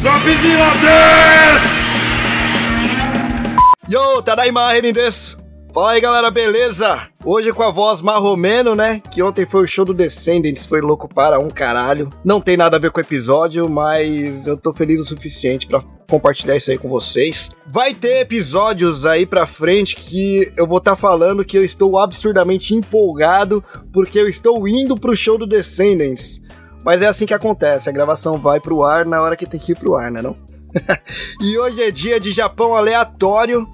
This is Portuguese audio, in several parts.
Dropzilla desu! Yo, Tadaima Renin desu! Fala aí galera, beleza? Hoje com a voz marromeno, né? Que ontem foi o show do Descendants, foi louco para um caralho. Não tem nada a ver com o episódio, mas eu tô feliz o suficiente para compartilhar isso aí com vocês. Vai ter episódios aí pra frente que eu vou estar tá falando que eu estou absurdamente empolgado porque eu estou indo pro show do Descendants. Mas é assim que acontece, a gravação vai pro ar na hora que tem que ir pro ar, né não? e hoje é dia de Japão aleatório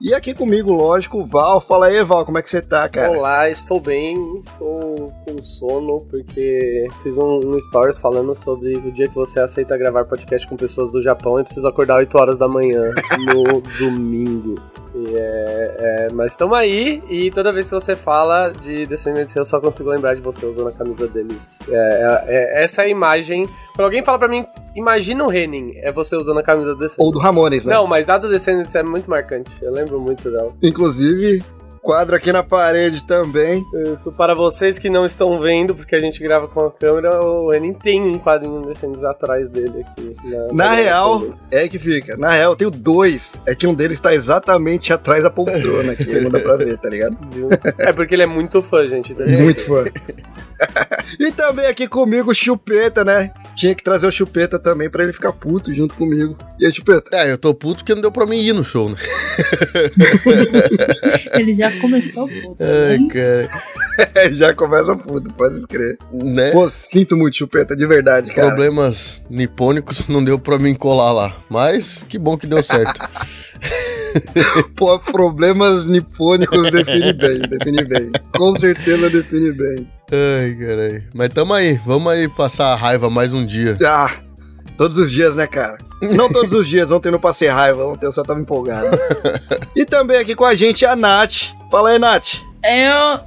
e aqui comigo, lógico, o Val. Fala aí, Val, como é que você tá, cara? Olá, estou bem, estou com sono, porque fiz um, um stories falando sobre o dia que você aceita gravar podcast com pessoas do Japão e precisa acordar 8 horas da manhã no domingo. É, é, mas estamos aí e toda vez que você fala de Descendentes eu só consigo lembrar de você usando a camisa deles. É, é, é essa é a imagem. Quando alguém fala pra mim, imagina o Renin, é você usando a camisa do Descendentes. Ou do Ramones, né? Não, mas a do Descendentes é muito marcante. Eu lembro muito dela. Inclusive, Quadro aqui na parede também. Isso, para vocês que não estão vendo, porque a gente grava com a câmera, o Enin tem um quadrinho descendo atrás dele aqui. Na, na real, é que fica. Na real, eu tenho dois. É que um deles está exatamente atrás da poltrona aqui, não dá pra ver, tá ligado? É porque ele é muito fã, gente. Muito fã. e também aqui comigo o Chupeta, né? Tinha que trazer o Chupeta também pra ele ficar puto junto comigo. E aí, Chupeta? É, eu tô puto porque não deu pra mim ir no show, né? ele já começou puto. Ai, né? cara. já começa puto, pode crer. Né? Pô, sinto muito, Chupeta, de verdade, cara. Problemas nipônicos não deu pra mim colar lá. Mas que bom que deu certo. Pô, problemas nipônicos define bem, define bem. Com certeza define bem. Ai, caralho. Mas tamo aí, vamos aí passar a raiva mais um dia. Ah, todos os dias, né, cara? Não todos os dias, ontem não passei raiva, ontem eu só tava empolgado. e também aqui com a gente a Nath. Fala aí, Nath. Eu,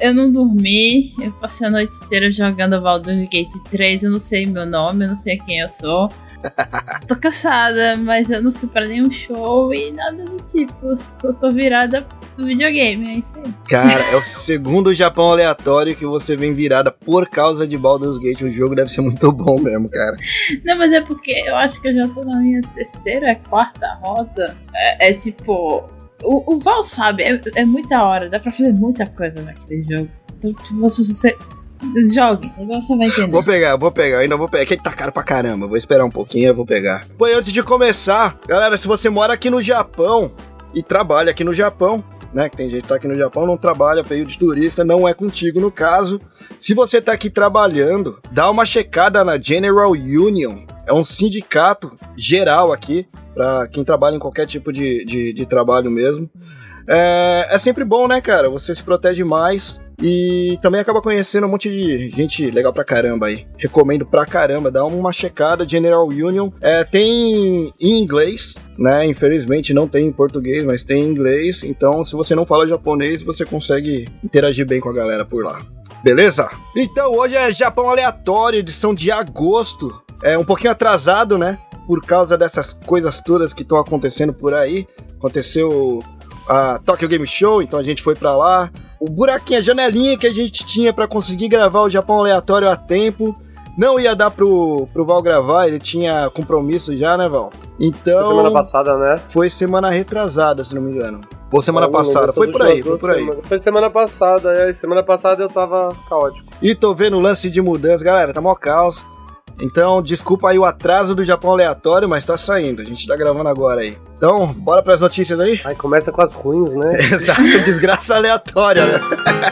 eu não dormi, eu passei a noite inteira jogando Baldur's Gate 3, eu não sei meu nome, eu não sei quem eu sou. tô cansada, mas eu não fui pra nenhum show e nada do tipo. Só tô virada do videogame, é isso aí. Cara, é o segundo Japão aleatório que você vem virada por causa de Baldur's Gate. O jogo deve ser muito bom mesmo, cara. Não, mas é porque eu acho que eu já tô na minha terceira, quarta rota. É, é tipo. O, o Val sabe, é, é muita hora, dá pra fazer muita coisa naquele jogo. Então, tipo, você, Jogue, agora você vai entender. Vou pegar, vou pegar, ainda vou pegar. É que tá caro pra caramba. Vou esperar um pouquinho, eu vou pegar. Pô, e antes de começar, galera, se você mora aqui no Japão e trabalha aqui no Japão, né? Que tem gente que tá aqui no Japão, não trabalha, veio de turista, não é contigo no caso. Se você tá aqui trabalhando, dá uma checada na General Union. É um sindicato geral aqui, para quem trabalha em qualquer tipo de, de, de trabalho mesmo. É, é sempre bom, né, cara? Você se protege mais e também acaba conhecendo um monte de gente legal pra caramba aí. Recomendo pra caramba, dá uma checada. General Union é, tem em inglês, né? Infelizmente não tem em português, mas tem em inglês. Então, se você não fala japonês, você consegue interagir bem com a galera por lá. Beleza? Então, hoje é Japão Aleatório, edição de agosto. É um pouquinho atrasado, né? Por causa dessas coisas todas que estão acontecendo por aí. Aconteceu a Tokyo Game Show, então a gente foi para lá. O buraquinho, a janelinha que a gente tinha para conseguir gravar o Japão aleatório a tempo, não ia dar pro, pro Val gravar, ele tinha compromisso já, né, Val? Então. Foi semana passada, né? Foi semana retrasada, se não me engano. Ou semana passada, foi por aí, foi por aí. Semana. Foi semana passada, é. Semana passada eu tava caótico. E tô vendo o lance de mudança, galera, tá mó caos. Então, desculpa aí o atraso do Japão aleatório, mas tá saindo. A gente tá gravando agora aí. Então, bora pras notícias aí? Aí começa com as ruins, né? Exato, desgraça aleatória, né?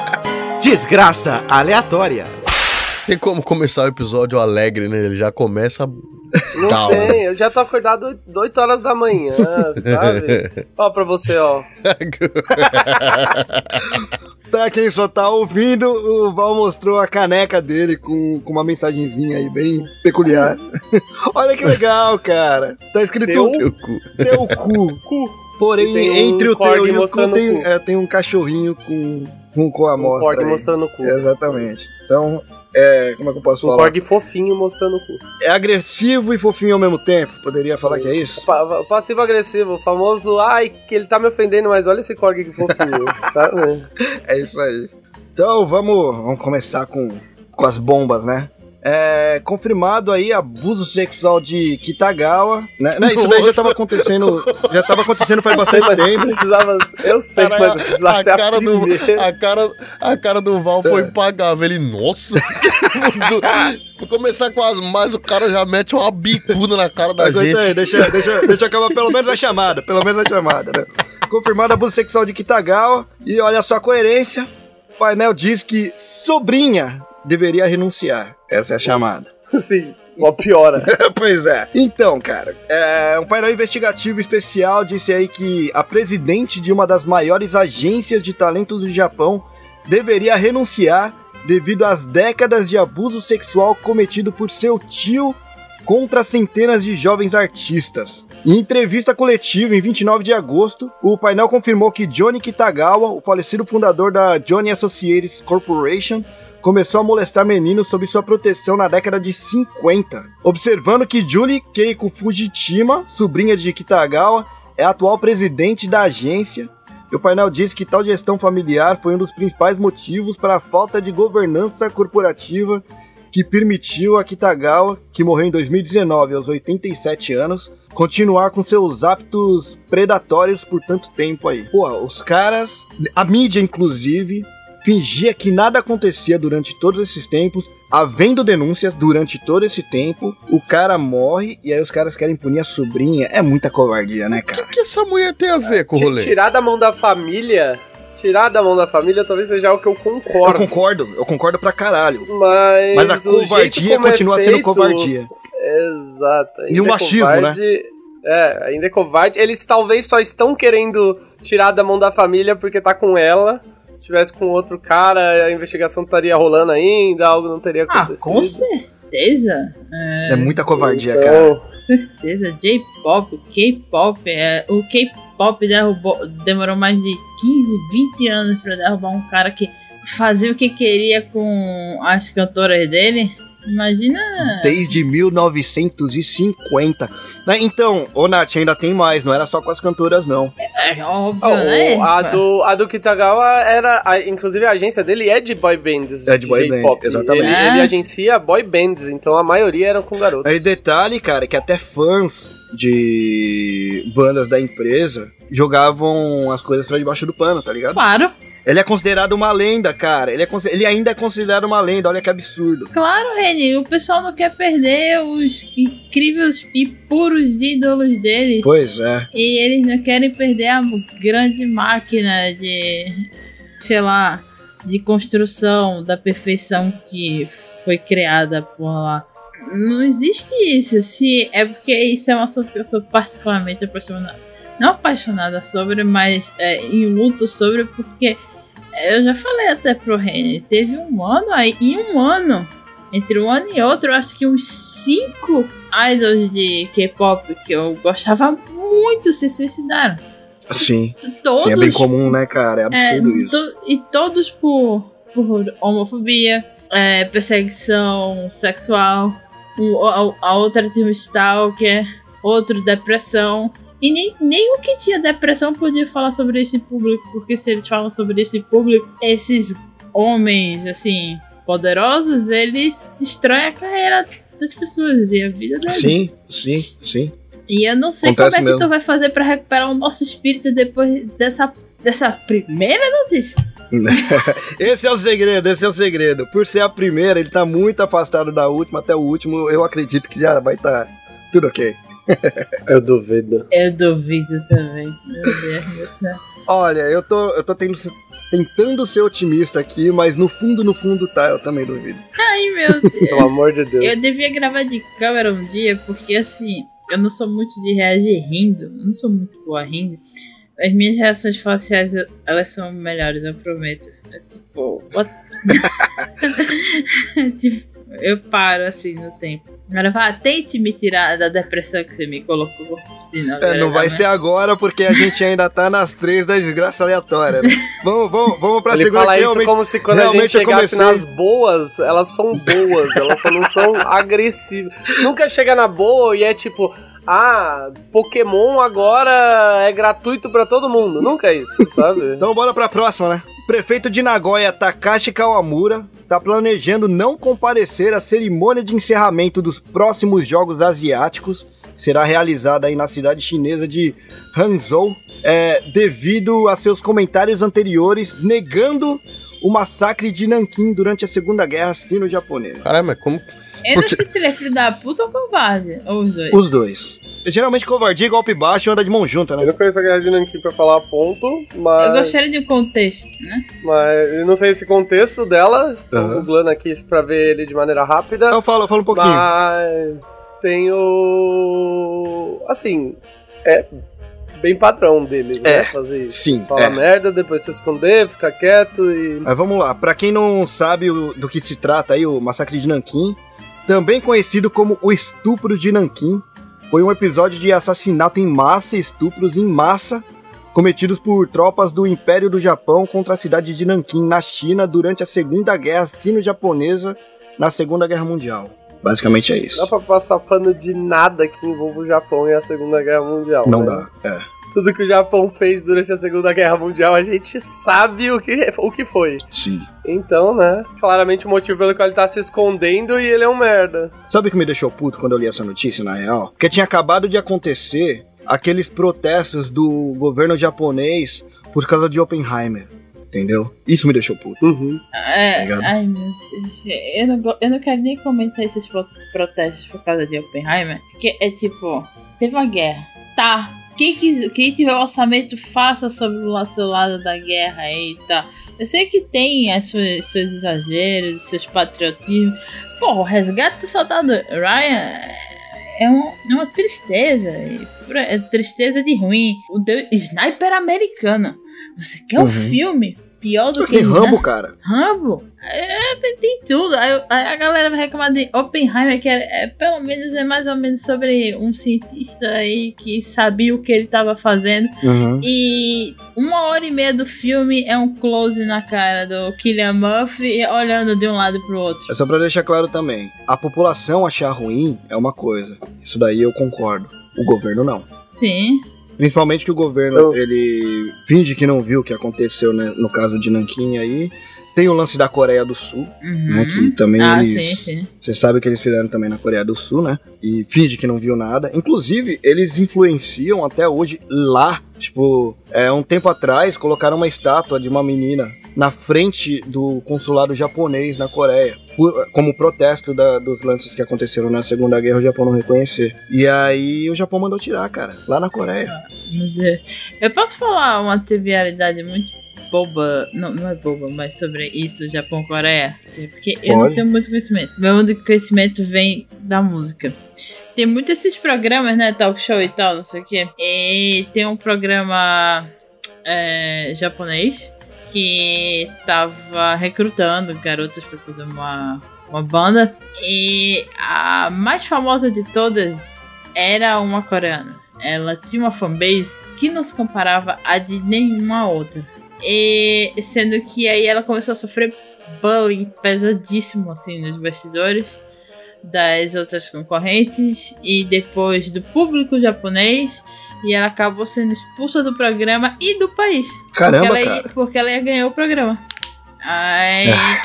desgraça aleatória. Tem como começar o episódio alegre, né? Ele já começa não Calma. tem, eu já tô acordado 8 horas da manhã, sabe? ó, pra você, ó. Pra quem só tá ouvindo, o Val mostrou a caneca dele com, com uma mensagenzinha aí bem peculiar. Olha que legal, cara. Tá escrito teu, teu cu. Teu cu. cu. Porém, um entre o teu e o cu tem, é, tem um cachorrinho com, com, com a amostra. Um mostrando o cu. Exatamente. Então, é, como é que eu posso um falar? Korg fofinho mostrando o cu. É agressivo e fofinho ao mesmo tempo. Poderia falar que é isso? Pa Passivo-agressivo, o famoso, ai, que ele tá me ofendendo, mas olha esse Korg que fofinho. tá? É isso aí. Então vamos, vamos começar com, com as bombas, né? É, confirmado aí abuso sexual de Kitagawa. Né? Não, isso daí já tava acontecendo. Já tava acontecendo faz sei, bastante mas tempo. precisava. Eu sei, Cara, mas precisava a ser a cara do a cara, a cara do Val foi impagável. Ele, nossa. Vou começar com as mais, o cara já mete uma bicuda na cara da gente. aí, deixa, deixa, deixa eu acabar pelo menos a chamada. Pelo menos a chamada, né? Confirmado abuso sexual de Kitagawa. E olha só a coerência. O painel diz que sobrinha deveria renunciar. Essa é a chamada. Sim, só piora. pois é. Então, cara, é, um painel investigativo especial disse aí que a presidente de uma das maiores agências de talentos do Japão deveria renunciar devido às décadas de abuso sexual cometido por seu tio contra centenas de jovens artistas. Em entrevista coletiva em 29 de agosto, o painel confirmou que Johnny Kitagawa, o falecido fundador da Johnny Associates Corporation, começou a molestar meninos sob sua proteção na década de 50. Observando que Julie Keiko Fujitima, sobrinha de Kitagawa, é atual presidente da agência, e o painel diz que tal gestão familiar foi um dos principais motivos para a falta de governança corporativa que permitiu a Kitagawa, que morreu em 2019 aos 87 anos, continuar com seus hábitos predatórios por tanto tempo aí. Pô, os caras, a mídia inclusive, fingia que nada acontecia durante todos esses tempos, havendo denúncias durante todo esse tempo, o cara morre e aí os caras querem punir a sobrinha. É muita covardia, né, O que, cara? que essa mulher tem a ver com o rolê? Tirar da mão da família. Tirar da mão da família talvez seja algo que eu Eu concordo. concordo, eu concordo pra caralho. Mas, Mas a o covardia é continua sendo feito- covardia. Exato. E o é machismo, covarde- É, ainda é covarde. Eles talvez só estão querendo tirar da mão da família porque tá com ela. Se tivesse com outro cara, a investigação estaria rolando ainda, algo não teria Ah, acontecido. com certeza. É muita covardia, Então, cara. Com certeza. J-pop, K-pop. É, o K-pop derrubou, demorou mais de 15, 20 anos pra derrubar um cara que fazia o que queria com as cantoras dele. Imagina. Desde 1950. Né, Então, ô Nath, ainda tem mais, não era só com as cantoras, não. É óbvio, Ah, né? o- a, do, a do Kitagawa era. a- inclusive a agência dele é de boy bands. É de boy band, J-pop. exatamente. Ele, É. ele agencia boy bands, então a maioria eram com garotos. Aí detalhe, cara, que até fãs de bandas da empresa jogavam as coisas pra debaixo do pano, tá ligado? Claro, Ele é considerado uma lenda, cara. Ele, é ele ainda é considerado uma lenda, olha que absurdo. claro, Reni. O pessoal não quer perder os incríveis e puros ídolos dele. Pois é. E eles não querem perder a grande máquina de, sei lá, de construção da perfeição que foi criada por lá. Não existe isso. Se é porque isso é um assunto que eu sou particularmente apaixonada. Não apaixonada sobre, mas é, em luto sobre, porque eu já falei até pro Reni, teve um ano aí, em um ano, entre um ano e outro, eu acho que uns cinco idols de K-pop que eu gostava muito se suicidaram. Sim. Todos. Sim, é bem comum, né, cara? É é, absurdo isso. to- e todos por, por homofobia, é, perseguição sexual, um, a, a outra um stalker, outro depressão. E nem, nem o que tinha depressão podia falar sobre esse público, porque se eles falam sobre esse público, esses homens, assim, poderosos, eles destroem a carreira das pessoas e a vida deles. Sim, sim, sim. E eu não sei Acontece como é que mesmo. tu vai fazer pra recuperar o nosso espírito depois dessa, dessa primeira notícia. Esse é o segredo, esse é o segredo. Por ser a primeira, ele tá muito afastado da última, até o último, eu acredito que já vai estar tudo ok. Eu duvido. Eu duvido também. Meu Deus do céu. Olha, eu tô, eu tô tendo- tentando ser otimista aqui, mas no fundo, no fundo, tá, eu também duvido. Ai, meu Deus. Pelo amor de Deus. Eu devia gravar de câmera um dia, porque assim, eu não sou muito de reagir rindo. Eu não sou muito boa rindo. As minhas reações faciais, elas são melhores, eu prometo. É tipo. what- tipo, eu paro assim no tempo. Agora vá, tente me tirar da depressão que você me colocou. Senão, É, não vai ser agora porque a gente ainda tá nas três da desgraça aleatória. Né? Vamos, vamos, vamos pra Ele segunda fala que isso como se quando a gente chegasse comecei- nas boas, elas são boas, elas só não são agressivas. Nunca chega na boa e é tipo, ah, Pokémon agora é gratuito pra todo mundo. Nunca é isso, sabe? Então bora pra próxima, né? Prefeito de Nagoya, Takashi Kawamura, está planejando não comparecer à cerimônia de encerramento dos próximos Jogos Asiáticos. Será realizada aí na cidade chinesa de Hangzhou, é, devido a seus comentários anteriores negando o massacre de Nanquim durante a Segunda Guerra Sino-Japonesa. Caralho, mas como. Eu não Porque- sei se ele é filho da puta ou covarde. Ou os dois. Os dois. Geralmente covardia e golpe baixo anda de mão junta, Eu né? não conheço a Guerra de Nanquim pra falar ponto, mas. Eu gostaria de um contexto, né? Mas eu não sei esse contexto dela. Estou Aham. googlando aqui pra ver ele de maneira rápida. Eu falo, eu falo um pouquinho. Mas tem o. Assim, é bem padrão deles, É, né? Fazer isso. Sim, Falar é. merda, depois se esconder, ficar quieto e. Mas vamos lá, pra quem não sabe o- do que se trata aí, o massacre de Nanquim, também conhecido como o estupro de Nanquim, foi um episódio de assassinato em massa e estupros em massa cometidos por tropas do Império do Japão contra a cidade de Nanquim, na China, durante a Segunda Guerra Sino-Japonesa, na Segunda Guerra Mundial. Basicamente é Dá isso. pra passar pano de nada que envolva o Japão e a Segunda Guerra Mundial. Não né? dá, é. Tudo que o Japão fez durante a Segunda Guerra Mundial, a gente sabe o que, o que foi. Sim. Então, né? Claramente o motivo pelo qual ele tá se escondendo e ele é um merda. Sabe o que me deixou puto quando eu li essa notícia, na real? Porque tinha acabado de acontecer aqueles protestos do governo japonês por causa de Oppenheimer. Entendeu? Isso me deixou puto. Uhum. Tá É, ligado? ai meu Deus. Eu não, eu não quero nem comentar esses pro- protestos por causa de Oppenheimer. Porque é tipo, teve uma guerra. Tá. Quem, quis, quem tiver orçamento, faça sobre o seu lado da guerra aí, tá. Eu sei que tem as suas, seus exageros, seus patriotismos. Porra, o resgate do soldado Ryan é, um- é uma tristeza. e É tristeza de ruim. O Deus, sniper americano. Você quer um Uhum. filme pior do Mas que tem Rambo, cara. Rambo? É, tem, tem tudo. Aí, aí a galera vai reclamar de Oppenheimer, que é, é, pelo menos é mais ou menos sobre um cientista aí que sabia o que ele tava fazendo. Uhum. E uma hora e meia do filme é um close na cara do Killian Murphy olhando de um lado pro outro. É só pra deixar claro também. A população achar ruim é uma coisa. Isso daí eu concordo. O governo não. Sim. Principalmente que o governo, Eu- ele finge que não viu o que aconteceu né, no caso de Nanquim aí. Tem o lance da Coreia do Sul, Uhum. né? Que também ah, eles... Você sabe que eles fizeram também na Coreia do Sul, né? E finge que não viu nada. Inclusive, eles influenciam até hoje lá. Tipo, é, um tempo atrás, colocaram uma estátua de uma menina na frente do consulado japonês na Coreia. Como protesto da- dos lances que aconteceram na Segunda Guerra, o Japão não reconhecer. E aí o Japão mandou tirar, cara, lá na Coreia. Eu posso falar uma trivialidade muito boba, não, não é boba, mas sobre isso, Japão-Coreia? Porque eu não Pode. tenho muito conhecimento. Meu único conhecimento vem da música. Tem muitos esses programas, né, talk show e tal, não sei o quê. E tem um programa é, japonês que tava recrutando garotas pra fazer uma, uma banda. E a mais famosa de todas era uma coreana. Ela tinha uma fanbase que não se comparava a de nenhuma outra. E sendo que aí ela começou a sofrer bullying pesadíssimo assim nos bastidores das outras concorrentes e depois do público japonês e ela acabou sendo expulsa do programa e do país. Caramba, porque, ela ia, cara. porque ela ia ganhar o programa. Aí. Ah.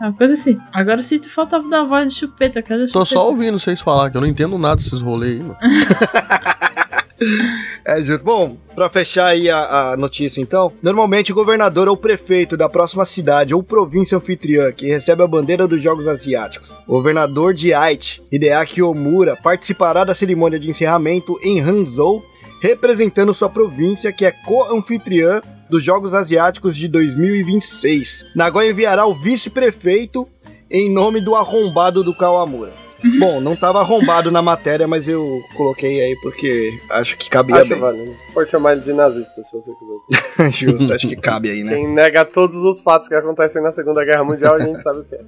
Uma coisa assim. Agora eu sinto falta da voz de chupeta. Cadê a Tô chupeta? só ouvindo vocês falar, que eu não entendo nada desses rolês aí, mano. É justo. Bom, pra fechar aí a, a notícia então, normalmente o governador ou prefeito da próxima cidade ou província anfitriã que recebe a bandeira dos Jogos Asiáticos, o governador de Aichi, Hideaki Omura, participará da cerimônia de encerramento em Hangzhou, representando sua província que é co-anfitriã dos Jogos Asiáticos de 2026. Nagoya enviará o vice-prefeito em nome do arrombado do Kawamura. Bom, não tava arrombado na matéria, mas eu coloquei aí porque acho que cabia Acho bem. válido. Pode chamar ele de nazista, se você quiser. Justo, acho que cabe aí, né? Quem nega todos os fatos que acontecem na Segunda Guerra Mundial, a gente sabe o que é.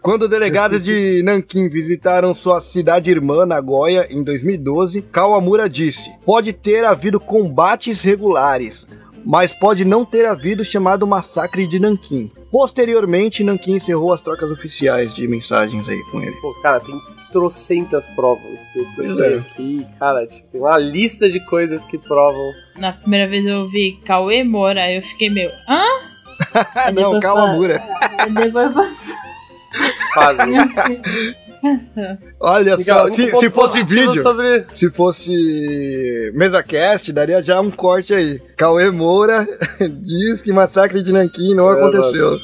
Quando delegados de Nanquim visitaram sua cidade irmã, Nagoya, em 2012, Kawamura disse: pode ter havido combates regulares, mas pode não ter havido chamado massacre de Nanquim. Posteriormente, Nanquim encerrou as trocas oficiais de mensagens aí com ele. Pô, cara, tem trocentas provas. Eu Pois é. aqui, cara, tipo, tem uma lista de coisas que provam. Na primeira vez eu ouvi Cauê Moura, aí eu fiquei meio. Hã? Ah, não, Kawamura. Depois passou. Quase. Olha só, se, se fosse vídeo, Sobre... se fosse mesa cast, daria já um corte aí. Cauê Moura diz que massacre de Nanquim não É, aconteceu.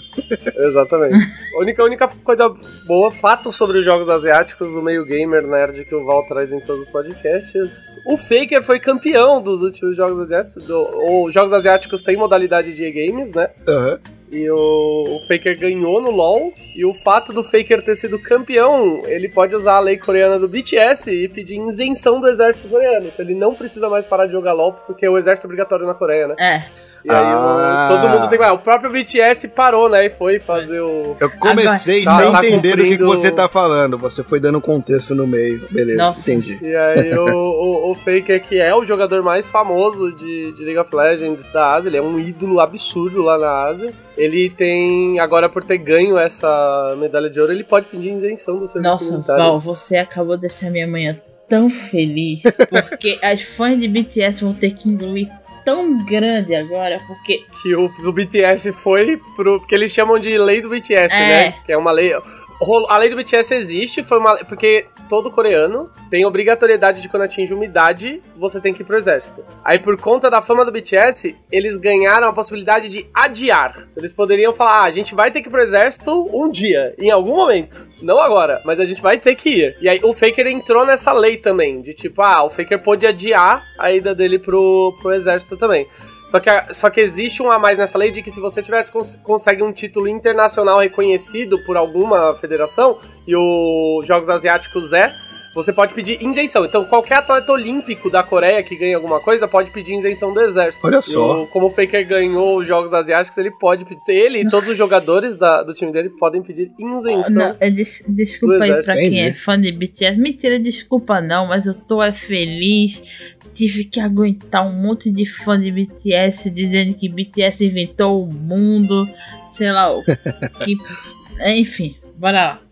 Exatamente. A única, única coisa boa, fato sobre os jogos asiáticos do meio gamer nerd que o Val traz em todos os podcasts. O Faker foi campeão dos últimos jogos asiáticos. Do, os jogos asiáticos têm modalidade de e-games, né? Aham. E o, o Faker ganhou no LoL. E o fato do Faker ter sido campeão, ele pode usar a lei coreana do BTS e pedir isenção do exército coreano. Então ele não precisa mais parar de jogar LoL, porque o exército é obrigatório na Coreia, né? É. E aí o- Ah. todo mundo tem que. ah, O próprio BTS parou, né? E foi fazer o. Eu comecei Agora- sem Tá- tá entender do que, que cumprindo- você tá falando. Você foi dando contexto no meio. Beleza, Nossa. entendi. E aí o, o, o Faker, que é o jogador mais famoso de, de League of Legends da Ásia, ele é um ídolo absurdo lá na Ásia. Ele tem, agora por ter ganho essa medalha de ouro, ele pode pedir isenção do serviço Nossa, militar. Val, você acabou de deixar minha manhã tão feliz. Porque as fãs de BTS vão ter que engolir tão grande agora, porque Que o do BTS foi pro. Porque eles chamam de lei do BTS, É. né? Que é uma lei. A lei do BTS existe, foi uma. Porque todo coreano tem obrigatoriedade de quando atinge umidade, você tem que ir pro exército. Aí, por conta da fama do BTS, eles ganharam a possibilidade de adiar. Eles poderiam falar: ah, a gente vai ter que ir pro exército um dia, em algum momento. Não agora, mas a gente vai ter que ir. E aí, o Faker entrou nessa lei também, de tipo, ah, o Faker pôde adiar a ida dele pro, pro exército também. Só que, só que existe um a mais nessa lei de que se você tivesse cons consegue um título internacional reconhecido por alguma federação, e os Jogos Asiáticos é, você pode pedir isenção. Então, qualquer atleta olímpico da Coreia que ganha alguma coisa pode pedir isenção do exército. Olha E só. o- como o Faker ganhou os Jogos Asiáticos, ele pode pedir. Ele e todos os jogadores da- do time dele podem pedir isenção. Não, é des- desculpa Do aí pra quem é fã de BTS. Mentira, desculpa não, mas eu tô é feliz. Tive que aguentar um monte de fã de BTS dizendo que BTS inventou o mundo, sei lá o que. Enfim, bora lá.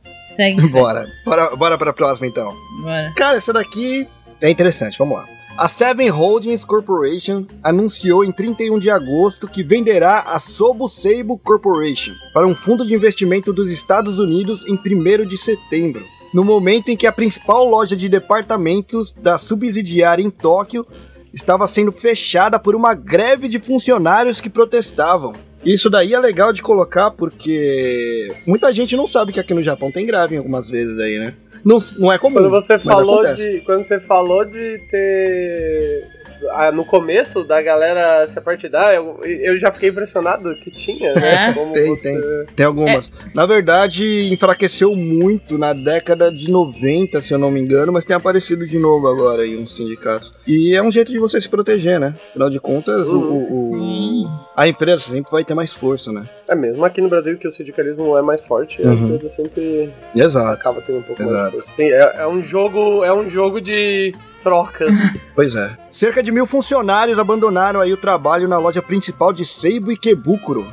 Segue. Bora. Bora, bora pra próxima então. Bora. Cara, essa daqui é interessante, vamos lá. A Seven Holdings Corporation anunciou em 31 de agosto que venderá a Sobo Seibo Corporation para um fundo de investimento dos Estados Unidos em 1 de setembro, no momento em que a principal loja de departamentos da subsidiária em Tóquio estava sendo fechada por uma greve de funcionários que protestavam. Isso daí é legal de colocar porque muita gente não sabe que aqui no Japão tem greve algumas vezes aí, né? Não, não é comum. Quando você falou acontece. de. Quando você falou de ter. Ah, no começo da galera se apartidar, eu, eu já fiquei impressionado que tinha, né? É? Como Tem, você... Tem algumas. Na verdade, enfraqueceu muito na década de 90, se eu não me engano, mas tem aparecido de novo agora em uns sindicatos. E é um jeito de você se proteger, né? Afinal de contas, o- o- a empresa sempre vai ter mais força, né? É mesmo aqui no Brasil que o sindicalismo é mais forte, a Uhum. empresa sempre Exato. acaba tendo um pouco mais Exato. força. Tem- é, é um jogo, é um jogo de trocas. Pois é. Cerca de mil funcionários abandonaram aí o trabalho na loja principal de Seibo Ikebukuro,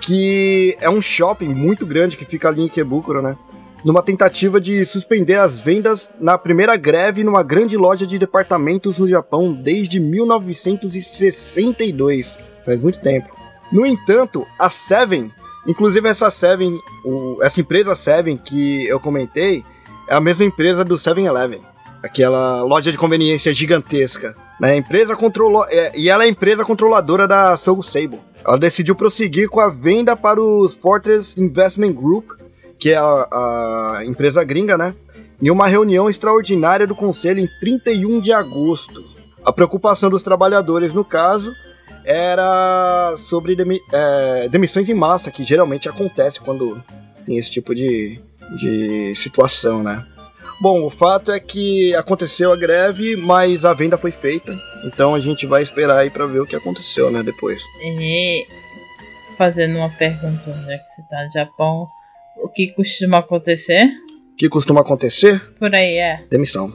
que é um shopping muito grande que fica ali em Ikebukuro, né? Numa tentativa de suspender as vendas na primeira greve numa grande loja de departamentos no Japão desde 1962. Faz muito tempo. No entanto, a Seven, inclusive essa Seven, o- essa empresa Seven que eu comentei, é a mesma empresa do 7-Eleven aquela loja de conveniência gigantesca. Né? A empresa controlou é, e ela é a empresa controladora da Sogo Sable. Ela decidiu prosseguir com a venda para os Fortress Investment Group, que é a, a empresa gringa, né? Em uma reunião extraordinária do conselho em 31 de agosto. A preocupação dos trabalhadores, no caso, era sobre demi- é, demissões em massa, que geralmente acontece quando tem esse tipo de, de situação, né? Bom, o fato é que aconteceu a greve, mas a venda foi feita. Então a gente vai esperar aí pra ver o que aconteceu, né, depois. E fazendo uma pergunta, já que você tá no Japão, o que costuma acontecer? O que costuma acontecer? Por aí é. Demissão.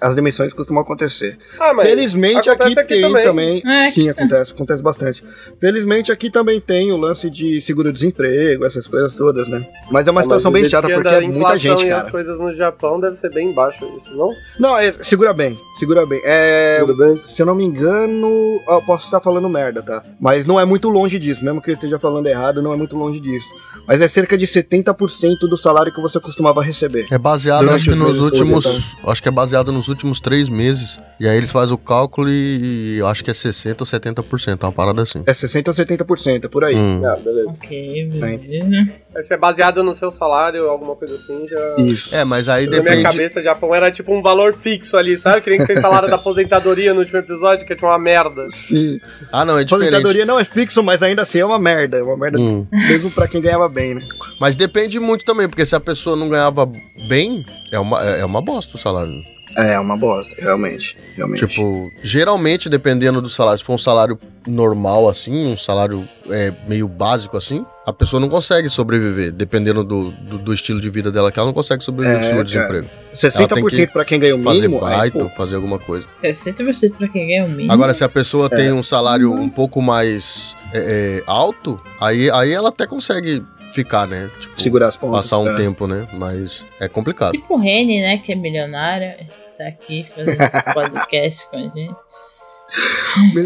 As demissões costumam acontecer. Ah, mas Felizmente acontece aqui, aqui tem também. também. É. Sim, acontece, acontece bastante. Felizmente aqui também tem o lance de seguro-desemprego, essas coisas todas, né? Mas é uma Ah, situação bem chata que porque é muita gente, e cara. as coisas no Japão deve ser bem baixo isso, não? Não, é, segura bem. Segura bem. É. Tudo bem? Se eu não me engano, eu posso estar falando merda, tá? Mas não é muito longe disso, mesmo que eu esteja falando errado, não é muito longe disso. Mas é cerca de 70% do salário que você costumava receber. É baseado, acho que os nos últimos. Acho que é baseado nos últimos três meses. E aí eles fazem o cálculo e eu acho que é 60% ou 70%, uma parada assim. É 60% ou 70%, é por aí. Hum. Ah, beleza. Ok, beleza. Esse é baseado no seu salário, alguma coisa assim, já. Isso. É, mas aí Na minha depende. cabeça, Japão era tipo um valor fixo ali, sabe? Que nem que vocês falaram da aposentadoria no último episódio, que é tipo uma merda. Sim. Ah, não, é diferente. Aposentadoria não é fixo, mas ainda assim é uma merda. É uma merda Hum. mesmo pra quem ganhava bem, né? Mas depende muito também, porque se a pessoa não ganhava bem, é uma, é é uma bosta o salário. É, uma bosta, realmente. Realmente. Tipo, geralmente, dependendo do salário, se for um salário normal assim, um salário é, meio básico assim, a pessoa não consegue sobreviver, dependendo do, do, do estilo de vida dela, que ela não consegue sobreviver É, do seu desemprego. 60% pra quem ganha o Fazer mínimo. aí, baita, fazer alguma coisa. 60% pra quem ganha o mínimo. Agora, se a pessoa É. tem um salário um pouco mais é, é, alto, aí, aí ela até consegue ficar, né? Tipo, segurar as pontas. passar um é. tempo, né? Mas é complicado. Tipo o Rene, né? Que é milionário. Tá aqui fazendo podcast com a gente.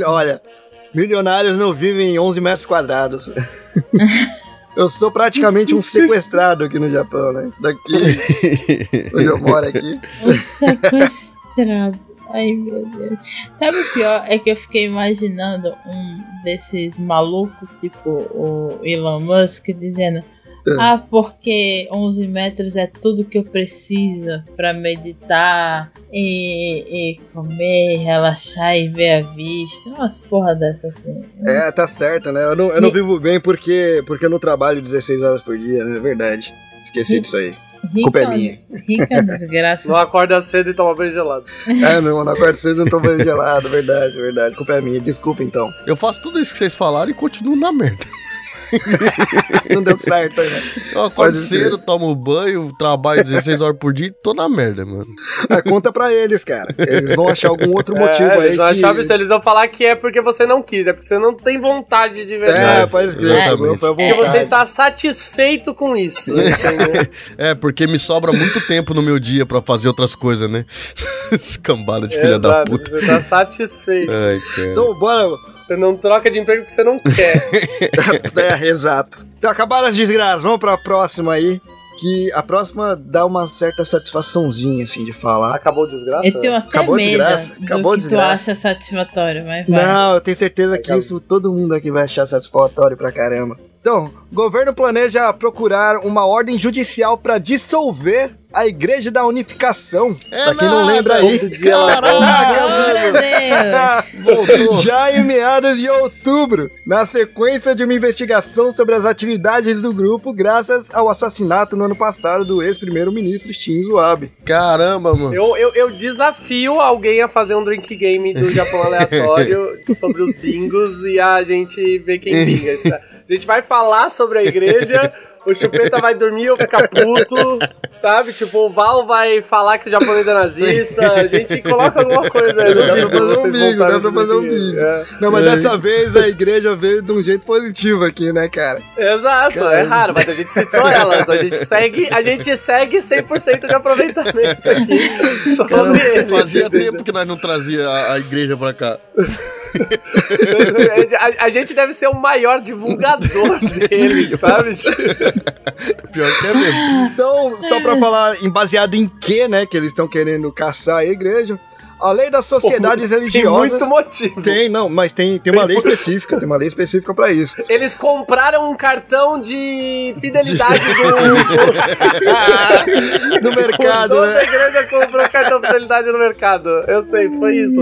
Olha, milionários não vivem em 11 metros quadrados. Eu sou praticamente um sequestrado aqui no Japão, né? Daqui, onde eu moro aqui. O sequestrado. Ai, meu Deus. Sabe o pior? É que eu fiquei imaginando um desses malucos, tipo o Elon Musk, dizendo: Ah, porque 11 metros é tudo que eu preciso pra meditar e, e comer, relaxar e ver a vista. Umas porra dessa assim. É, tá certo, né? Eu não, eu não vivo bem porque, porque eu não trabalho 16 horas por dia, né? É verdade. Esqueci disso aí. Culpa é minha. Rica desgraça. Não acorda cedo e toma banho gelado. É, não, na quarta cedo não tô banho gelado, verdade, verdade. Culpa é minha. Desculpa então. Eu faço tudo isso que vocês falaram e continuo na merda. Não deu certo né? Eu acordo cedo, tomo banho, trabalho 16 horas por dia e tô na merda, mano. Ah, conta pra eles, cara. Eles vão achar algum outro motivo é, aí. eles, vão que... achar isso, eles vão falar que é porque você não quis, é porque você não tem vontade de É, verdade. pode crer. Foi a Porque você está satisfeito com isso. É, porque me sobra muito tempo no meu dia pra fazer outras coisas, né? Escambada de filha da Exato, puta. Você está satisfeito. Ai, cara. Então, bora. Você não troca de emprego porque você não quer. É, exato. Então, acabaram as desgraças. Vamos pra próxima aí. Que a próxima dá uma certa satisfaçãozinha, assim, de falar. Acabou a desgraça? Eu tenho até Acabou de medo graça? do Acabou que de tu desgraça? acha satisfatório, mas vai. Não, eu tenho certeza que Acabou. isso todo mundo aqui vai achar satisfatório pra caramba. Então, o governo planeja procurar uma ordem judicial pra dissolver a Igreja da Unificação. É pra quem não lembra aí. Ela Caraca! Voltou. Já em meados de outubro, na sequência de uma investigação sobre as atividades do grupo, graças ao assassinato no ano passado do ex-primeiro-ministro Shinzo Abe. Caramba, mano. Eu, eu, eu desafio alguém a fazer um drink game do Japão aleatório sobre os bingos e a gente vê quem binga. A gente vai falar sobre a igreja, o Chupeta vai dormir ou ficar puto, sabe? Tipo, o Val vai falar que o japonês é nazista. A gente coloca alguma coisa aí no Dá pra fazer um bingo, dá pra fazer um bingo. É. Não, mas É. dessa vez a igreja veio de um jeito positivo aqui, né, cara? Exato, é raro, mas a gente citou elas. A gente segue, a gente segue 100% de aproveitamento aqui sobre Caramba, fazia tempo que nós não trazia a, a igreja pra cá. a, a gente deve ser o maior divulgador dele, sabe? Pior que é mesmo. Então, só pra falar em baseado em que, né, que eles estão querendo caçar a igreja, a lei das sociedades Tem religiosas... muito motivo. Tem, não, mas tem, tem uma lei específica, tem uma lei específica pra isso. Eles compraram um cartão de fidelidade do. No mercado, Toda a né? igreja comprou cartão de fidelidade no mercado. Eu sei, foi isso.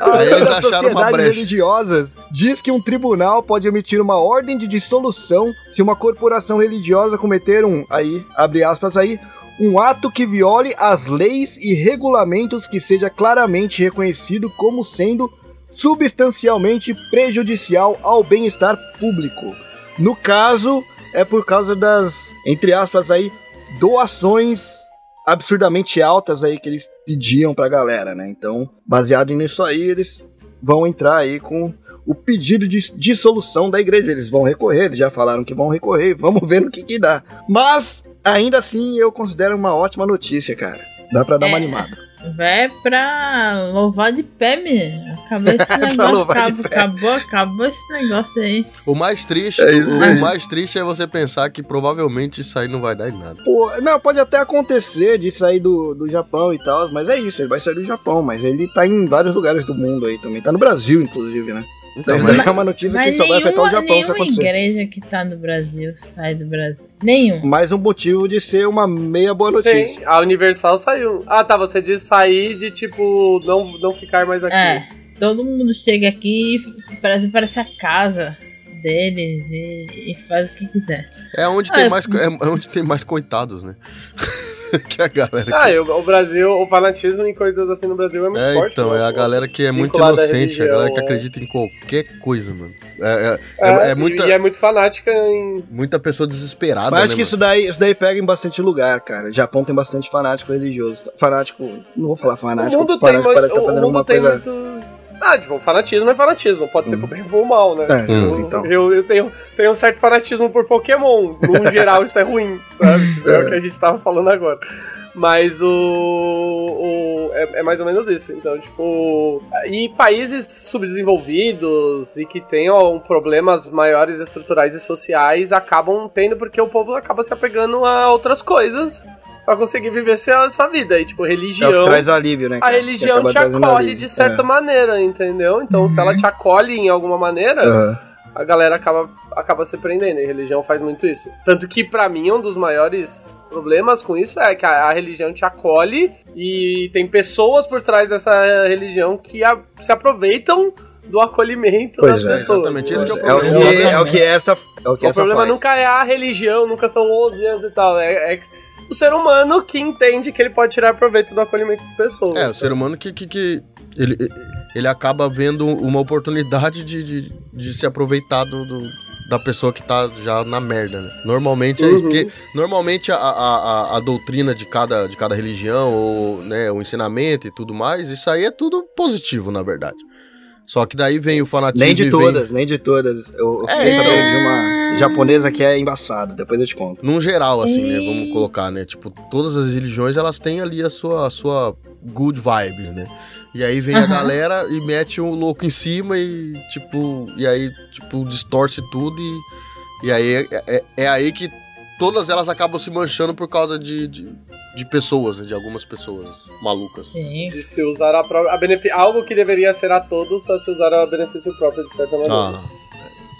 A lei das sociedades religiosas diz que um tribunal pode emitir uma ordem de dissolução se uma corporação religiosa cometer um, aí, abre aspas aí, um ato que viole as leis e regulamentos que seja claramente reconhecido como sendo substancialmente prejudicial ao bem-estar público. No caso, é por causa das, entre aspas aí, doações absurdamente altas aí que eles pediam pra galera, né? Então, baseado nisso aí, eles vão entrar aí com o pedido de dissolução da igreja. Eles vão recorrer, eles já falaram que vão recorrer, vamos ver no que que dá. Mas, ainda assim, eu considero uma ótima notícia, cara. Dá pra dar uma É. animada. Vai pra louvar de pé, menino. Acabou esse Pra negócio. Acabou, acabou, acabou esse negócio aí. O mais triste, É isso o, o mais triste é você pensar que provavelmente isso aí não vai dar em nada. Pô, não, pode até acontecer de sair do, do Japão e tal, mas é isso, ele vai sair do Japão, mas ele tá em vários lugares do mundo aí também. Tá no Brasil, inclusive, né? Então, isso mas, daí é uma notícia que Mas só vai afetar o nenhuma, Japão se nenhuma acontecer. igreja que tá no Brasil sai do Brasil. Nenhum. Mais um motivo de ser uma meia boa notícia. Tem, a Universal saiu. Ah, tá, você diz sair de tipo, não, não ficar mais aqui. É, todo mundo chega aqui e parece, parece a casa deles e, e faz o que quiser. é onde Ah, tem é- mais, é onde tem mais coitados, né? que a galera. Ah, que- eu- o Brasil, o fanatismo em coisas assim no Brasil é muito É, forte. então, né? é a galera que é muito inocente, a galera que acredita em qualquer coisa, mano. É, é, É, é- é e- muita, E é muito fanática em. muita pessoa desesperada, Mas né, acho que mano? isso daí, isso daí pega em bastante lugar, cara. O Japão tem bastante fanático religioso. Fanático, não vou falar O fanático, mundo tem, fanático parece que tá o fazendo mundo tem coisa. muitos. Ah, tipo, fanatismo é fanatismo, pode ser pro bem ou pro mal, né? É, Eu- então. Eu, eu tenho, tenho um certo fanatismo por Pokémon. No geral, isso é ruim, sabe? É o que a gente tava falando agora. Mas o. o- é, é mais ou menos isso. Então, tipo. E países subdesenvolvidos e que tenham problemas maiores estruturais e sociais acabam tendo porque o povo acaba se apegando a outras coisas pra conseguir viver sua, sua vida. E, tipo, É o religião que traz alívio, né? a cara? Que religião te acolhe de certa maneira, entendeu? Então, se ela te acolhe em alguma maneira, É. Aham. a galera acaba, acaba se prendendo. E a religião faz muito isso. Tanto que, pra mim, um dos maiores problemas com isso é que a, a religião te acolhe e tem pessoas por trás dessa religião que a- se aproveitam do acolhimento Pois das é, pessoas. exatamente, esse que é o É o que, problema. é o que essa, é o que O essa problema faz. nunca é a religião, nunca são os deuses e tal. É, é o ser humano que entende que ele pode tirar proveito do acolhimento de pessoas. É, o ser humano que, que, que ele, ele acaba vendo uma oportunidade de, de, de se aproveitar do, do- da pessoa que tá já na merda, né? Normalmente é Uhum. porque normalmente a, a, a, a doutrina de cada, de cada religião, ou né, o ensinamento e tudo mais, isso aí é tudo positivo, na verdade. Só que daí vem o fanatismo Nem de e vem- todas, nem de todas. Eu, eu É, uma japonesa que é embaçada, depois eu te conto. Num geral, assim, né? Vamos colocar, né? Tipo, todas as religiões, elas têm ali a sua, a sua good vibes, né? E aí vem a Aham. galera e mete um louco em cima e, tipo, e aí, tipo, distorce tudo e, e aí é, é- é aí que todas elas acabam se manchando por causa de, de, de pessoas, né? De algumas pessoas malucas. Sim. De se usar a própria. A benefi- algo que deveria ser a todos, só se usar a benefício próprio, de certa maneira. Ah,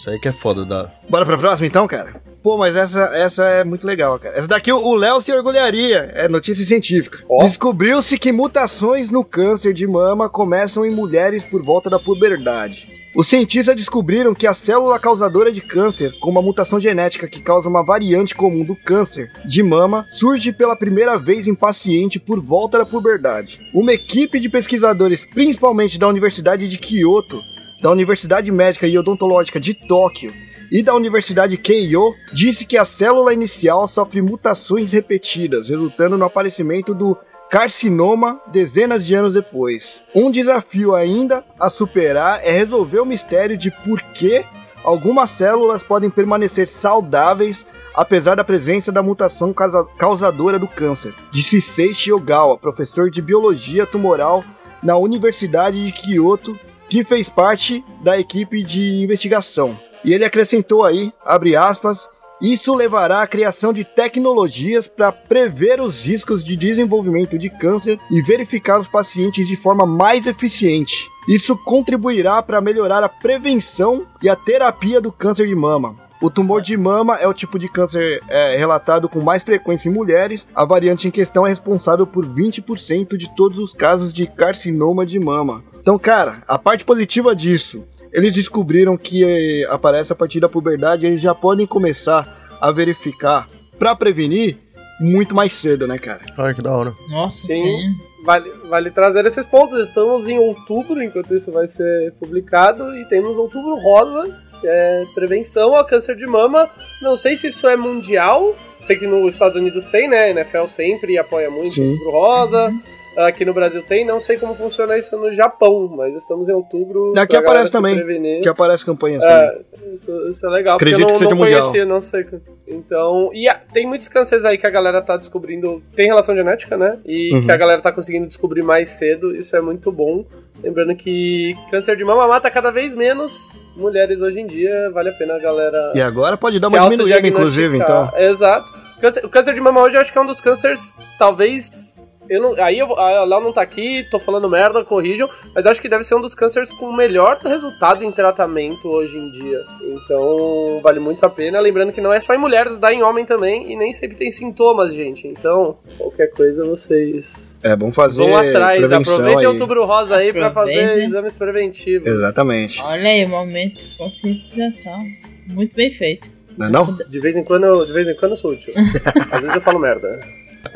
isso aí que é foda da... Bora pra próxima então, cara? Pô, mas essa, essa é muito legal, cara. Essa daqui o Léo se orgulharia. É notícia científica. Ó. Descobriu-se que mutações no câncer de mama começam em mulheres por volta da puberdade. Os cientistas descobriram que a célula causadora de câncer, com uma mutação genética que causa uma variante comum do câncer de mama, surge pela primeira vez em paciente por volta da puberdade. Uma equipe de pesquisadores, principalmente da Universidade de Kyoto, da Universidade Médica e Odontológica de Tóquio e da Universidade Keio, disse que a célula inicial sofre mutações repetidas, resultando no aparecimento do carcinoma dezenas de anos depois. Um desafio ainda a superar é resolver o mistério de por que algumas células podem permanecer saudáveis apesar da presença da mutação causa- causadora do câncer, disse Seishi Ogawa, professor de biologia tumoral na Universidade de Kyoto, que fez parte da equipe de investigação. E ele acrescentou aí, abre aspas, isso levará à criação de tecnologias para prever os riscos de desenvolvimento de câncer e verificar os pacientes de forma mais eficiente. Isso contribuirá para melhorar a prevenção e a terapia do câncer de mama. O tumor de mama é o tipo de câncer é, relatado com mais frequência em mulheres. A variante em questão é responsável por 20% de todos os casos de carcinoma de mama. Então, cara, a parte positiva disso eles descobriram que eh, aparece a partir da puberdade, eles já podem começar a verificar para prevenir muito mais cedo, né, cara? Ai, que da hora. Nossa, Sim. sim. Vale, vale trazer esses pontos. Estamos em outubro, enquanto isso vai ser publicado, e temos outubro rosa, que é prevenção ao câncer de mama. Não sei se isso é mundial. Sei que nos Estados Unidos tem, né? A NFL sempre apoia muito Sim. outubro rosa. Aqui no Brasil tem. Não sei como funciona isso no Japão, mas estamos em outubro. Aqui aparece também. prevenir. Que aparece campanhas também. É, isso, isso é legal, Acredito porque que eu seja não, não mundial. conhecia, não sei. Então, e a- tem muitos cânceres aí que a galera tá descobrindo, tem relação genética, né? E Uhum. que a galera tá conseguindo descobrir mais cedo, isso é muito bom. Lembrando que câncer de mama mata cada vez menos mulheres hoje em dia, vale a pena a galera E agora pode dar uma diminuída, inclusive, então. Exato. Câncer- o câncer de mama hoje eu acho que é um dos cânceres, talvez. Eu não, aí eu, a Léo não tá aqui, tô falando merda, corrijam, mas acho que deve ser um dos cânceres com o melhor resultado em tratamento hoje em dia. Então, vale muito a pena. Lembrando que não é só em mulheres, dá em homem também, e nem sempre tem sintomas, gente. Então, qualquer coisa vocês É bom fazer vão atrás. Aproveitem aí. outubro rosa aí pra fazer Aproveitem. exames preventivos. Exatamente. Olha aí, momento de conscientização. Muito bem feito. Não é não? De vez em quando, eu- de vez em quando eu sou útil. Às vezes eu falo merda.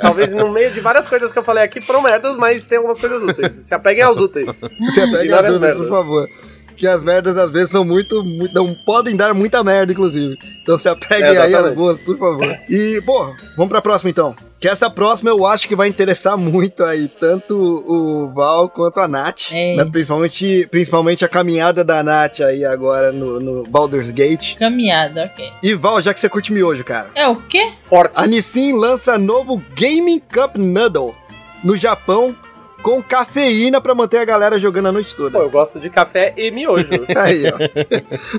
Talvez no meio de várias coisas que eu falei aqui foram merdas, mas tem algumas coisas úteis. Se apeguem aos úteis. Pega Ignora as as merdas, por favor. Que as merdas às vezes são muito, muito. Não podem dar muita merda, inclusive. Então se apeguem É, aí às boas, por favor. E, pô, vamos pra próxima então. Que essa próxima eu acho que vai interessar muito aí, tanto o Val quanto a Nath. É. né? Principalmente, principalmente a caminhada da Nath aí agora no, no Baldur's Gate. Caminhada, ok. E Val, já que você curte miojo, cara. É o quê? Forte. A Nissin lança novo Gaming Cup Noodle no Japão com cafeína pra manter a galera jogando a noite toda. Pô, eu gosto de café e miojo. Aí, ó.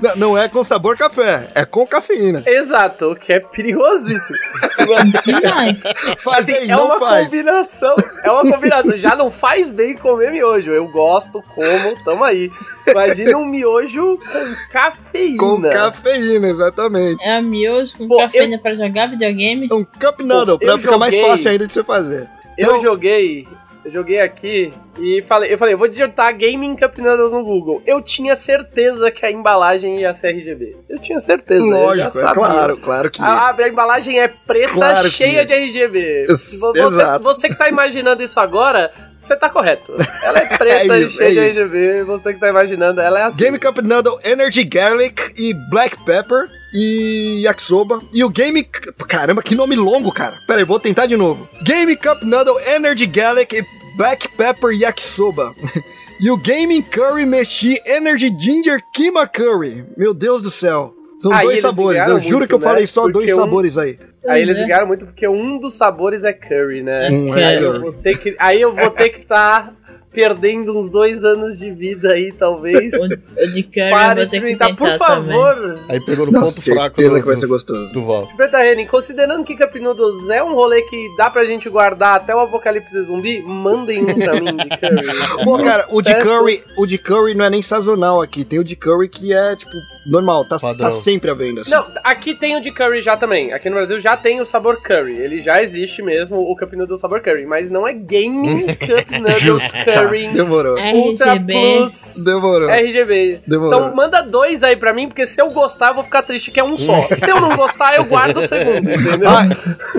Não, não é com sabor café, é com cafeína. Exato, o que é perigosíssimo. Demais. Faz Assim, é uma faz. combinação. É uma combinação. Já não faz bem comer miojo. Eu gosto, como, tamo aí. Imagina um miojo com cafeína. Com cafeína, exatamente. É a miojo com Pô, cafeína pra jogar videogame. É um cup noodle, Pô, pra eu ficar mais joguei- fácil ainda de você fazer. Eu Então- joguei, eu joguei aqui e falei, eu falei, eu vou digitar Gaming Cup Noodles no Google. Eu tinha certeza que a embalagem ia ser RGB. Eu tinha certeza. Lógico, é claro, claro que. A, a embalagem é preta, Claro cheia de RGB. Você, Exato. você que tá imaginando isso agora, você tá correto. Ela é preta É e isso, cheia é de. RGB. Você que tá imaginando, ela é assim. Game Cup Noodle Energy Garlic e Black Pepper e Yakisoba. E o Game. Caramba, que nome longo, cara. Pera aí, vou tentar de novo. Game Cup Noodle Energy Garlic e Black Pepper Yakisoba. e o Gaming Curry Meshi Energy Ginger Kima Curry. Meu Deus do céu. São Aí dois sabores. Eu juro muito, que eu né? falei só dois Porque um- sabores aí. Aí eles Né? ligaram muito porque um dos sabores é curry, né? Um é Aí curry. eu vou ter que, aí eu vou ter que estar perdendo uns dois anos de vida aí, talvez. O, o de curry eu para experimentar. tentar Por também. favor, Aí pegou no Não, ponto fraco do, que vai ser gostoso. do Val. Beta Henning, considerando que Cup Noodles é um rolê que dá pra gente guardar até o apocalipse zumbi, mandem um pra mim de curry. Pô, cara, o de curry, o de curry não é nem sazonal aqui. Tem o de curry que é, tipo, normal, tá, tá sempre à venda. assim. Não, aqui tem o de curry já também. Aqui no Brasil já tem o sabor curry. Ele já existe mesmo, o Cup Noodles sabor curry. Mas não é Gaming Cup Noodles Curry Demorou. Ultra RGB. Plus Demorou. RGB. Demorou. Então manda dois aí pra mim, porque se eu gostar, eu vou ficar triste que é um só. se eu não gostar, eu guardo o segundo, entendeu? Ah,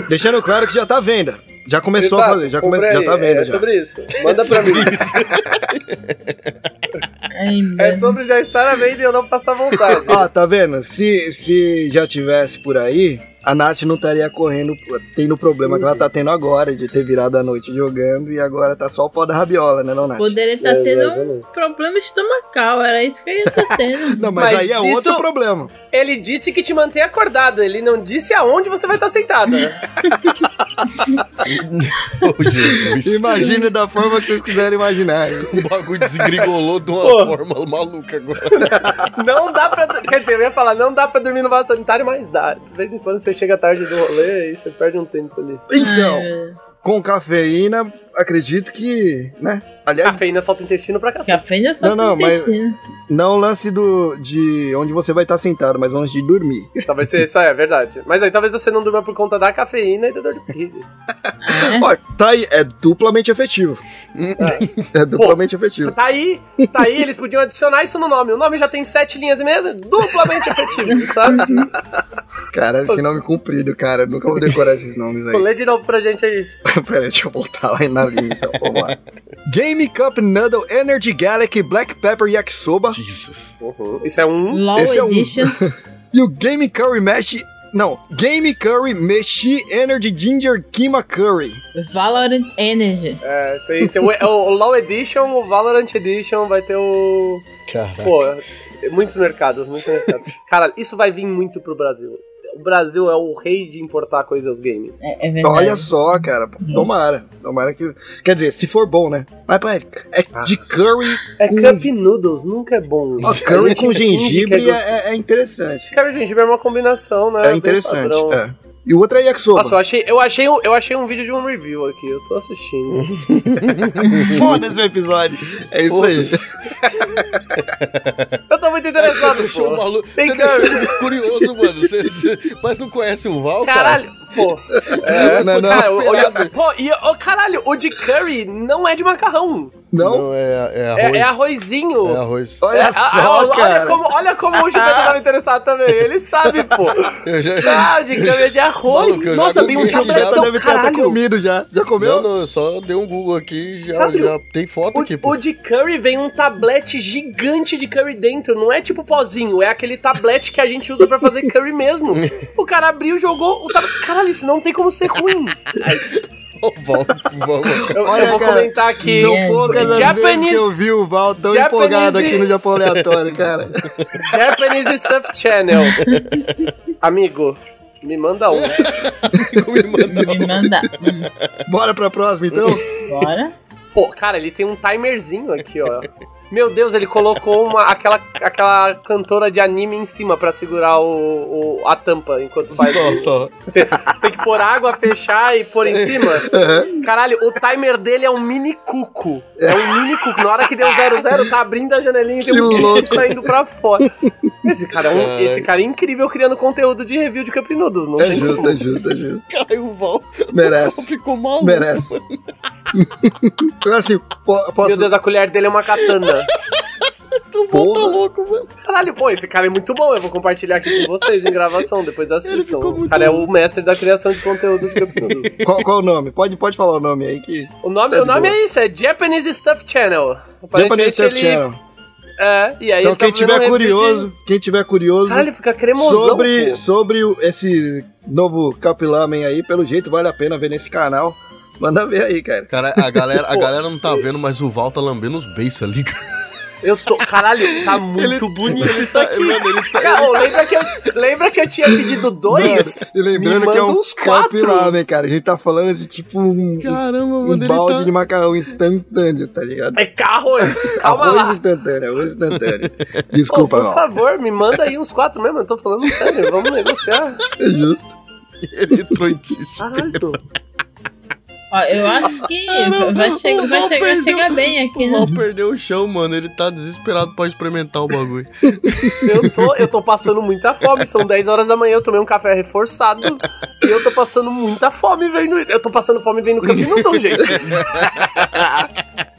deixando claro que já tá à venda. Já começou Exato, a fazer, já, come... já tá à venda. É já. sobre isso. Manda pra mim. É sobre já estar à venda e eu não passar vontade. Ah, tá vendo? Se, se já tivesse por aí, a Nath não estaria correndo, tendo o problema que ela tá tendo agora, de ter virado a noite jogando e agora tá só o pó da rabiola, né, não, Nath? Poderia estar É, tendo um problema estomacal, era isso que eu ia estar tendo. Não, mas, Mas aí é isso- outro problema. Ele disse que te mantém acordado, ele não disse aonde você vai estar sentada. Jesus. Imagine da forma que vocês quiserem imaginar. O bagulho desengrigolou de uma Pô. forma maluca agora. Não dá pra. Quer dizer, eu ia falar, não dá pra dormir no vaso sanitário, mas dá. De vez em quando você chega tarde do rolê e você perde um tempo ali. Então, meu. Com cafeína, acredito que, né? Aliás, Cafeína solta intestino pra cacete. Café só Não, não, tem mas- intestino. não o lance do, de onde você vai estar sentado, mas onde de dormir. Talvez seja, isso é verdade. Mas aí talvez você não durma por conta da cafeína e da dor de barriga. Ah, é? Ó, tá aí, é duplamente efetivo. É duplamente efetivo. Tá aí, tá aí, eles podiam adicionar isso no nome. O nome já tem sete linhas e meia, duplamente efetivo, sabe? Cara, que nome comprido, cara. Nunca vou decorar esses nomes aí. Lê de novo pra gente aí. Pera aí, deixa eu voltar lá na linha, então. Vamos lá. Game Cup Noodle Energy Gallic Black Pepper Yakisoba Jesus. Isso é um. LOL Esse é um. Edition. e o Game Curry Mesh Não, Game Curry Meshi Energy Ginger Kima Curry. Valorant Energy. É, tem, tem o, o Law Edition, o Valorant Edition, vai ter o. Caraca. Pô, muitos mercados, muitos mercados. Cara, isso vai vir muito pro Brasil. O Brasil é o rei de importar coisas games. É, é verdade. Olha só, cara. pô, Tomara. Tomara que. Quer dizer, se for bom, né? Mas, pai, é de curry. É com... Cup Noodles, nunca é bom. Ó, curry com é gengibre gostoso. é, é interessante. Cara, gengibre é uma combinação, né? É interessante. É. E o outro é yakisoba. Nossa, eu achei, eu, achei um, eu achei um vídeo de um review aqui, eu tô assistindo. Foda-se o episódio. É isso aí. Eu tô muito interessado, Deixou o pô. maluco. Tem Você que- deixou ele curioso, mano. Você- você- Mas não conhece o Val, cara? Caralho, pô. É, Não, não. cara, o- o- pô, e, ô, caralho, o de curry não é de macarrão. Não? Não, é, é É, arroz. é arrozinho. É arroz. Olha É, a- só, a- olha cara. como, olha como o Gilberto tava interessado também. Ele sabe, pô. Eu já... Ah, de curry é de arroz. Maluco, Nossa, bem um googlei aqui já, deve ter até comido já. Já comeu? Não, não, eu só dei um Google aqui e já, já tem foto aqui, O, pô. o de curry vem um tablete gigante de curry dentro. Não é tipo pozinho, é aquele tablete que a gente usa pra fazer curry mesmo. O cara abriu, jogou. O tab... Caralho, isso não tem como ser ruim. Val, vamos. Eu, Olha, eu vou cara, comentar aqui. São poucas as Japanese- que eu vi o Val tão Japanese- empolgado aqui no Japão Aleatório, cara. Japanese Stuff Channel. Amigo, me manda um. Me mandou. Me mandar. Hum, Bora pra próxima, então? bora. Pô, cara, ele tem um timerzinho aqui, ó. Meu Deus, ele colocou uma, aquela, aquela cantora de anime em cima pra segurar o, o- a tampa enquanto faz. Só, o- só. Você, você tem que pôr água, fechar e pôr em cima. Caralho, o timer dele é um mini cuco. É um mini cuco. Na hora que deu 00, tá abrindo a janelinha e tem um louco. cuco saindo pra fora. Esse cara, é um, esse cara é incrível criando conteúdo de review de Cup Noodles. Não É tem justo, como. é justo, é justo. Cara, o Val Merece. ficou maluco. Merece. Agora assim, po- posso. Meu Deus, a colher dele é uma katana. O Val tá louco, mano. Caralho, pô, esse cara é muito bom. Eu vou compartilhar aqui com vocês em gravação, depois assistam. O cara é o mestre da criação de conteúdo do Cup Noodles. Qual, qual o nome? Pode, pode falar o nome aí que. O nome, Tá o nome boa. é isso, é Japanese Stuff Channel. Japanese Stuff ele. Channel. É, e aí Então ele tá quem tiver um curioso, quem tiver curioso Caralho, fica cremosão. sobre, pô. sobre esse novo Capilamen aí, pelo jeito vale a pena ver nesse canal. Manda ver aí, cara. Cara, a galera, a Pô. galera não tá vendo, mas o Val tá lambendo os beiços ali, cara. Eu tô. Caralho, tá muito Ele- bonito ele isso tá- aqui. mano, ele tá- Cara, ô, lembra, que eu, lembra que eu tinha pedido dois? Mano, e lembrando Me que é um uns quatro. Cara. A gente tá falando de tipo um, Caramba, um mano, ele balde tá... de macarrão instantâneo, tá ligado? É carros. Calma arroz lá. instantâneo, arroz instantâneo. Desculpa, por Val. favor, me manda aí uns quatro mesmo. Eu tô falando sério. Vamos negociar. É justo. Ele entrou em desespero. Caralho. Eu acho que Caramba, vai, che o vai chegar, perdeu- chegar bem aqui, O né? Val perdeu o chão, mano. Ele tá desesperado pra experimentar o bagulho. Eu tô, eu tô passando muita fome. São 10 horas da manhã, eu tomei um café reforçado. E eu tô passando muita fome vendo. Eu tô passando fome vendo Campinho não, gente.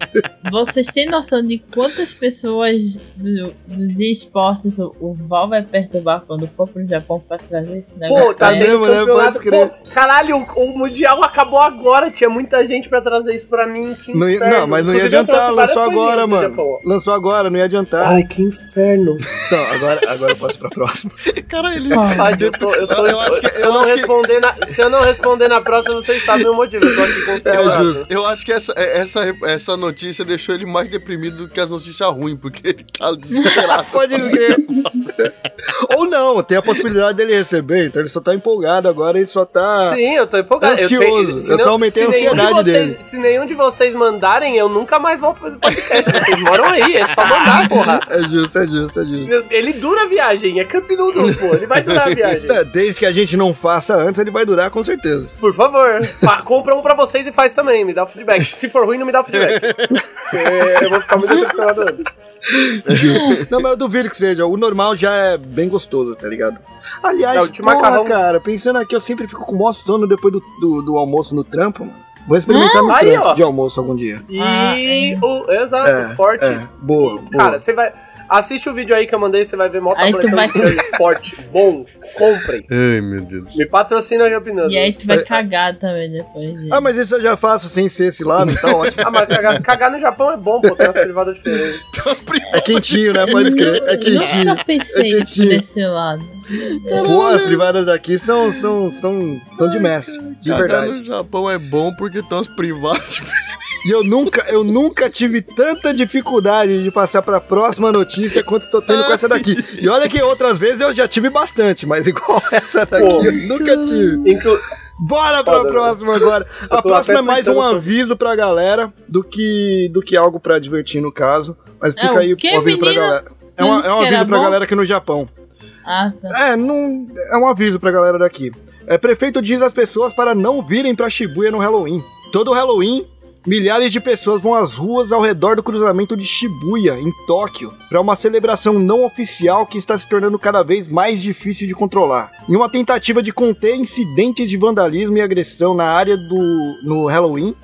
Vocês têm noção de quantas pessoas do- dos esportes o, o Val vai perturbar quando for pro Japão pra trazer esse negócio? Pô, tá pra ele? tendo mesmo, né? Pode crer. Pô, caralho, o, o Mundial acabou agora. Tinha muita gente pra trazer isso pra mim. Que Não, ia- não, mas não ia Inclusive, adiantar, lançou agora, mano. Lançou agora, não ia adiantar. Ai, que inferno. Então, agora, agora eu posso ir pra próxima. Cara, ele... Eu tô, eu tô, Eu acho que- se, eu não que- responder na, se eu não responder na próxima, vocês sabem o motivo. Eu tô aqui com o É justo. Eu acho que essa, essa, essa notícia deixou ele mais deprimido do que as notícias ruins, porque ele tá desesperado. Pode crer. Ou não, tem a possibilidade dele receber, então ele só tá empolgado agora, ele só tá. Sim, eu tô empolgado. Ansioso. tenho- se Eu só aumentei a nenhum de ansiedade vocês- dele. Se nenhum de vocês mandarem, eu nunca mais volto pra esse podcast. Vocês moram aí, é só mandar, porra. É justo, é justo, é justo. Ele dura a viagem, é Camp Noodles, pô. Ele vai durar a viagem. É, Desde que a gente não faça antes, ele vai durar com certeza. Por favor, fa- compra um pra vocês e faz também. Me dá o feedback. Se for ruim, não me dá o feedback. Porque eu vou ficar muito decepcionado antes. Não, mas eu duvido que seja. O normal já é bem gostoso, tá ligado? Aliás, É, o de porra, macarrão- cara, pensando aqui, eu sempre fico com o maior sono depois do, do, do almoço no trampo, mano. Vou experimentar no Aí, trampo ó. de almoço algum dia. E Ah, é. o. Exato, É, forte. é, boa, boa. Cara, você vai. Assiste o vídeo aí que eu mandei, você vai ver mó Aí tu vai- forte, bom, comprem. Ai, meu Deus. Me patrocina Jump Noodles. E aí tu vai cagar também depois. de- Ah, mas isso eu já faço sem ser esse lá, não tá ótimo. Ah, mas cagar, cagar no Japão é bom, pô, tem umas privadas diferentes. privadas. É quentinho, né? Pode crer. É quentinho. Nunca pensei É quentinho. por esse lado. Pô, as privadas daqui são, são, são, são de mestre. De Cagar verdade. no Japão é bom porque tem umas privadas. E eu nunca, eu nunca tive tanta dificuldade de passar pra próxima notícia quanto tô tendo com essa daqui. E olha que outras vezes eu já tive bastante, mas igual essa daqui Pô. eu nunca tive. Inclu Bora pra Foda, próxima agora. A próxima é mais um aviso pra galera do que, do que algo pra divertir no caso. Mas É, fica o aí quê, um aviso pra menina? galera. É, uma- é um que aviso pra bom? galera aqui no Japão. Ah, tá. É, não, é um aviso pra galera daqui. É, prefeito diz às pessoas para não virem pra Shibuya no Halloween. Todo Halloween, milhares de pessoas vão às ruas ao redor do cruzamento de Shibuya, em Tóquio, para uma celebração não oficial que está se tornando cada vez mais difícil de controlar. Em uma tentativa de conter incidentes de vandalismo e agressão na área do no Halloween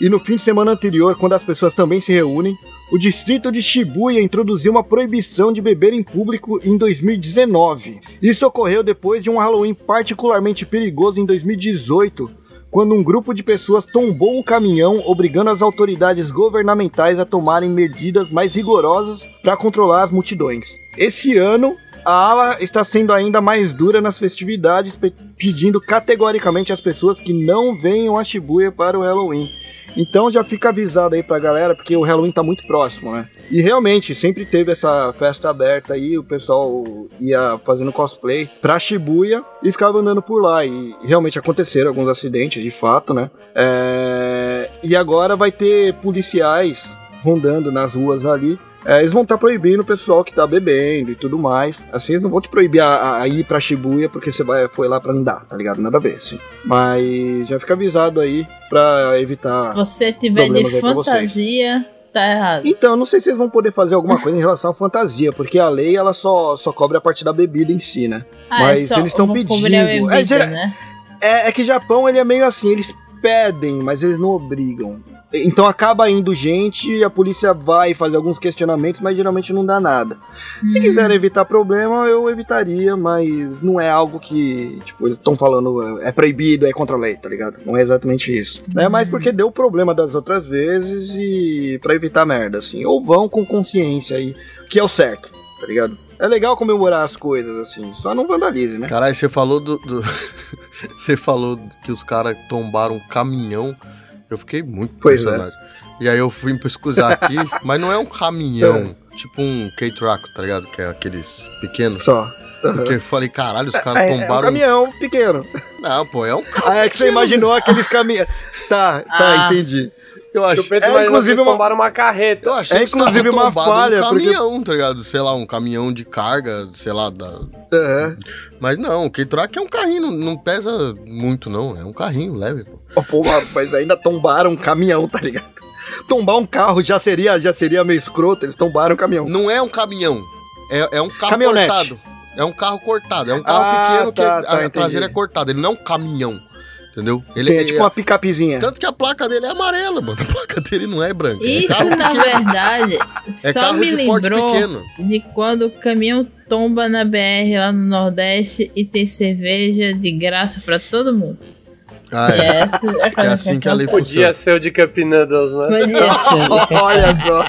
e no fim de semana anterior, quando as pessoas também se reúnem, o distrito de Shibuya introduziu uma proibição de beber em público em 2019. Isso ocorreu depois de um Halloween particularmente perigoso em 2018, quando um grupo de pessoas tombou um caminhão, obrigando as autoridades governamentais a tomarem medidas mais rigorosas para controlar as multidões. Esse ano, a ala está sendo ainda mais dura nas festividades, pedindo categoricamente às pessoas que não venham a Shibuya para o Halloween. Então já fica avisado aí pra galera, porque o Halloween tá muito próximo, né? E realmente, sempre teve essa festa aberta aí, o pessoal ia fazendo cosplay pra Shibuya e ficava andando por lá. E realmente aconteceram alguns acidentes, de fato, né? É, E agora vai ter policiais rondando nas ruas ali. É, eles vão estar proibindo o pessoal que tá bebendo e tudo mais. Assim, eles não vão te proibir a, a- ir pra Shibuya porque você vai, foi lá pra andar, tá ligado? Nada a ver, assim. Mas já fica avisado aí pra evitar. Você tiver de fantasia, tá errado. Então, não sei se eles vão poder fazer alguma coisa em relação à fantasia, porque a lei ela só, só cobre a parte da bebida em si, né? Ah, mas só eles tão vou pedindo. É, bebida, gera- né? É, é que Japão ele é meio assim, eles pedem, mas eles não obrigam. Então acaba indo gente, a polícia vai fazer alguns questionamentos, mas geralmente não dá nada. Se Hum. quiserem evitar problema, eu evitaria, mas não é algo que, tipo, eles estão falando é proibido, é contra a lei, tá ligado? Não é exatamente isso. É mais porque deu problema das outras vezes e pra evitar merda, assim. Ou vão com consciência aí, que é o certo, tá ligado? É legal comemorar as coisas, assim, só não vandalize, né? Caralho, você falou do. do- você falou que os caras tombaram um caminhão. Eu fiquei muito Pois é. impressionado. E aí eu fui pesquisar aqui, mas não é um caminhão, tipo um K-Traco, tá ligado? Que é aqueles pequenos. Só. Porque eu falei, caralho, os caras É, é um tombaram. caminhão pequeno. Não, pô, é um carro. Ah, é que você imaginou aqueles caminhões. Tá, tá, Ah. entendi. Eu acho. É, inclusive, eles uma- tombaram uma carreta. Eu achei É, inclusive, uma falha, um porque- caminhão, tá ligado? Sei lá, um caminhão de carga, sei lá, da... É. Mas não, o K-Track é um carrinho, não, pesa muito não, é um carrinho leve, pô. Ó, Pô, mas ainda tombaram um caminhão, tá ligado? Tombar um carro já seria, já seria meio escroto, eles tombaram um caminhão. Não é um caminhão, é, é um carro Caminhonete. cortado. É um carro cortado, é um carro Ah, pequeno que tá, a- tá, a entendi. traseira é cortada, ele não é um caminhão, entendeu? Ele Tem, é tipo uma picapezinha. Tanto que a placa dele é amarela, mano, a placa dele não é branca. é Isso, carro na pequeno. verdade, É só carro me de porte lembrou pequeno. de quando o caminhão tomba na BR lá no Nordeste e tem cerveja de graça pra todo mundo. Ah, E é. essa é, É assim que a lei Podia funciona. ser o de Cup Noodles, né? Podia ser, Olha só.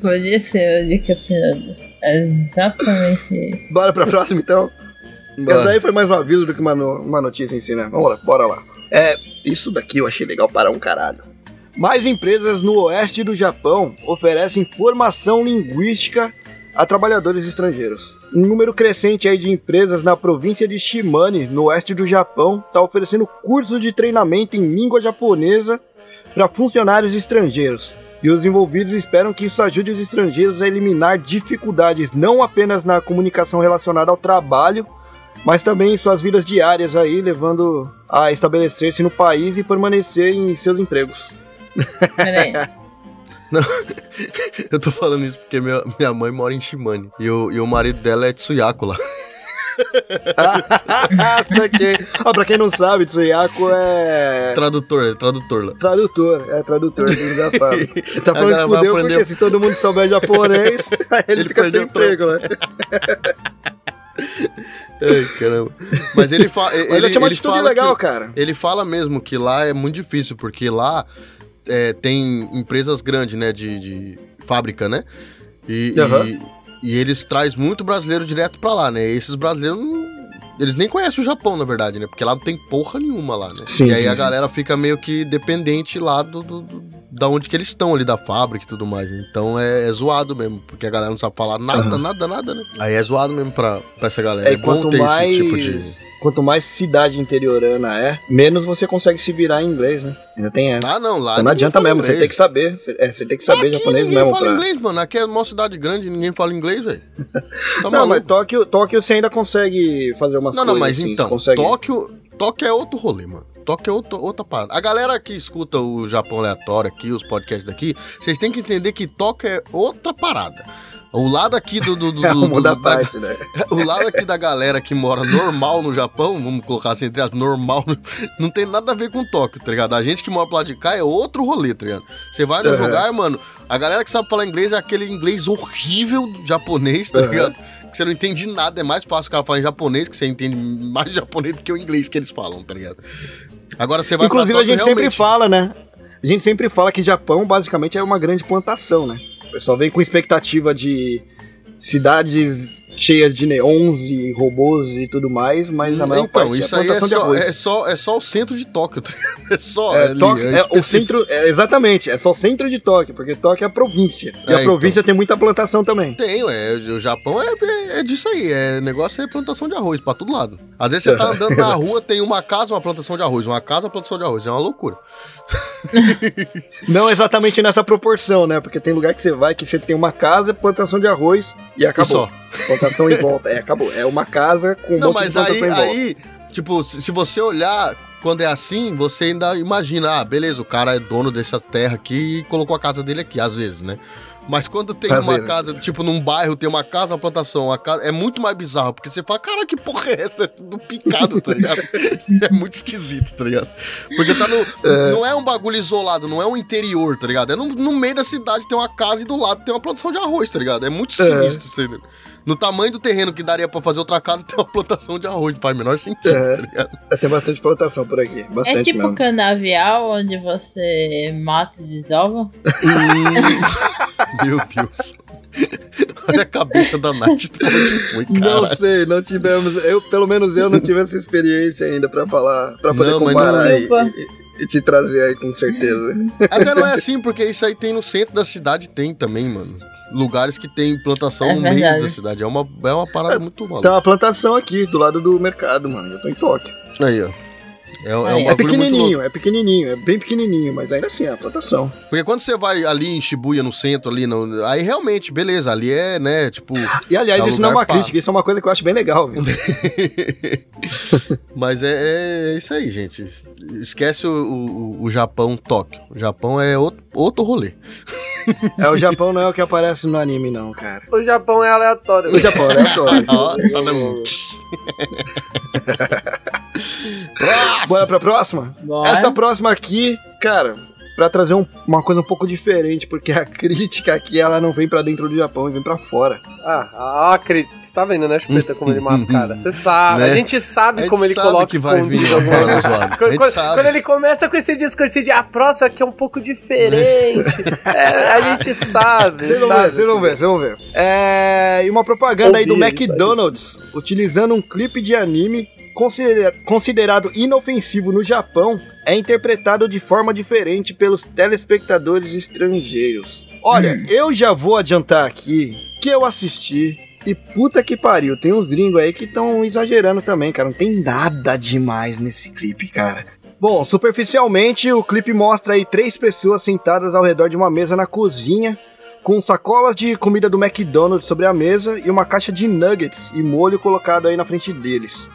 podia ser o de Campinas. É exatamente isso. Bora pra próxima, então? Essa daí foi mais um aviso do que uma, no- uma notícia em si, né? Vamos lá, bora lá. É, isso daqui eu achei legal para um caralho. Mais empresas no oeste do Japão oferecem formação linguística a trabalhadores estrangeiros. Um número crescente aí de empresas na província de Shimane, no oeste do Japão, está oferecendo cursos de treinamento em língua japonesa para funcionários estrangeiros. E os envolvidos esperam que isso ajude os estrangeiros a eliminar dificuldades não apenas na comunicação relacionada ao trabalho, mas também em suas vidas diárias aí, levando a estabelecer-se no país e permanecer em seus empregos. Peraí. Eu tô falando isso porque minha, minha mãe mora em Shimane. E o, e o marido dela é Tsuyako lá. pra, quem, ó, pra quem não sabe, Tsuyako é Tradutor, é tradutor lá. tradutor, é tradutor, ele já fala. Ele tá falando que fudeu aprender- porque se todo mundo souber japonês, ele, Ele fica sem perdeu o emprego, né? Ai, caramba. Mas ele, fa ele, Mas eu achei uma atitude fala legal, que, cara. Ele fala mesmo que lá é muito difícil, porque lá é, tem empresas grandes, né, de, de fábrica, né? E, Aham. e, e eles trazem muito brasileiro direto pra lá, né? E esses brasileiros, não- eles nem conhecem o Japão, na verdade, né? Porque lá não tem porra nenhuma lá, né? Sim, e aí sim, a galera fica meio que dependente lá do, do- do- da onde que eles estão ali, da fábrica e tudo mais. né? Então é, é zoado mesmo, porque a galera não sabe falar nada, Aham. nada, nada, né? Aí é zoado mesmo pra, pra essa galera. É, É, bom quanto ter mais, esse tipo de... quanto mais cidade interiorana é, menos você consegue se virar em inglês, né? Ainda tem essa. Ah, não, lá então não ninguém adianta mesmo, você inglês. tem que saber. Você, é, você tem que saber Aqui japonês ninguém mesmo fala pra. inglês, mano. Aqui é uma cidade grande, ninguém fala inglês, velho. Tá Não, maluco? mas Tóquio, Tóquio você ainda consegue fazer umas Não, coisas. não, mas assim, então, você consegue... Tóquio, Tóquio é outro rolê, mano. Tóquio é outro, outra parada. A galera que escuta o Japão aleatório aqui, os podcasts daqui, vocês têm que entender que Tóquio é outra parada. O lado aqui do. do, do, É do- uma da da- parte, né? o lado aqui da galera que mora normal no Japão, vamos colocar assim, entre aspas, normal, não tem nada a ver com Tóquio, tá ligado? A gente que mora pro lado de cá é outro rolê, tá ligado? Você vai no Uhum. lugar, mano, a galera que sabe falar inglês é aquele inglês horrível do japonês, tá Uhum. ligado? Que você não entende nada, é mais fácil o cara falar em japonês, que você entende mais japonês do que o inglês que eles falam, tá ligado? Agora você vai Inclusive, pra a gente Tóquio, sempre realmente- fala, né? A gente sempre fala que Japão basicamente é uma grande plantação, né? O pessoal vem com expectativa de cidades cheias de neons e robôs e tudo mais, mas na maior Então, parte isso é aí é plantação de só, arroz. é, só, é só o centro de Tóquio, tá? É só É, ali, Tóquio- é o específico. centro, é, exatamente, é só o centro de Tóquio, porque Tóquio é a província. E É, a província tem muita plantação também. Tem, ué. O Japão é, é, é disso aí. É negócio é plantação de arroz pra todo lado. Às vezes você tá andando na rua, tem uma casa, uma plantação de arroz. Uma casa, uma plantação de arroz. É uma loucura. Não exatamente nessa proporção, né? Porque tem lugar que você vai que você tem uma casa, plantação de arroz e acabou. só. Plantação em volta. É, acabou. É uma casa com um Não, mas aí, plantação em volta. aí, tipo, se, se você olhar, quando é assim, você ainda imagina, ah, beleza, o cara é dono dessa terra aqui e colocou a casa dele aqui, às vezes, né? Mas quando tem uma casa, tipo, num bairro tem uma casa, uma plantação, uma casa, é muito mais bizarro, porque você fala, cara, que porra é essa? É tudo picado, tá ligado? é muito esquisito, tá ligado? Porque tá no. Não é um bagulho isolado, não é um interior, tá ligado? É no, no meio da cidade, tem uma casa e do lado tem uma plantação de arroz, tá ligado? É muito sinistro isso aí. né? No tamanho do terreno que daria pra fazer outra casa, tem uma plantação de arroz, não faz o menor sentido, É. tá ligado? É, Tem bastante plantação por aqui. Bastante É tipo mesmo. canavial, onde você mata e desova. Meu Deus. Olha a cabeça da Nath, onde foi, cara. Não sei, não tivemos. Eu, pelo menos eu não tive essa experiência ainda pra falar, pra poder Não, comparar não- e, e- e te trazer aí com certeza. Até não é assim, porque isso aí tem no centro da cidade, tem também, mano. Lugares que tem plantação É no meio da cidade. É uma, é uma parada muito Tem maluca. uma plantação aqui do lado do mercado, mano. Eu tô em Tóquio. Aí, ó. É, é um É louco. pequenininho, é pequenininho, é bem pequenininho, mas ainda assim é uma plantação. Porque quando você vai ali em Shibuya, no centro, ali, no, aí realmente, beleza, ali é, né, tipo... E aliás, É isso não é uma pá. crítica, isso é uma coisa que eu acho bem legal, viu? Mas é, é isso aí, gente. Esquece o, o, o Japão Tóquio. O Japão é outro, outro rolê. É, o Japão não é o que aparece no anime, não, cara. O Japão é aleatório. O Japão é história. Ó, tá dando- Bora pra próxima? Bora. Essa próxima aqui, cara, pra trazer um- uma coisa um pouco diferente, porque a crítica aqui, ela não vem pra dentro do Japão, vem pra fora. Ah, a crítica. Você tá vendo, né, Chupeta, como ele mascara? Você sabe. Né? A gente sabe A gente como ele sabe coloca que vai vir Quando, quando- sabe. quando ele começa com esse discurso de a próxima aqui é um pouco diferente. É, a gente sabe. Vocês vão ver, sabe? vocês vão ver, vocês vão ver. É, e uma propaganda aí do Ouvi aí. McDonald's, utilizando um clipe de anime considera- considerado inofensivo no Japão, é interpretado de forma diferente pelos telespectadores estrangeiros. Olha, eu já vou adiantar aqui que eu assisti e puta que pariu, tem uns gringos aí que estão exagerando também, cara. Não tem nada demais nesse clipe, cara. Bom, superficialmente, o clipe mostra aí três pessoas sentadas ao redor de uma mesa na cozinha, com sacolas de comida do McDonald's sobre a mesa e uma caixa de nuggets e molho colocado aí na frente deles.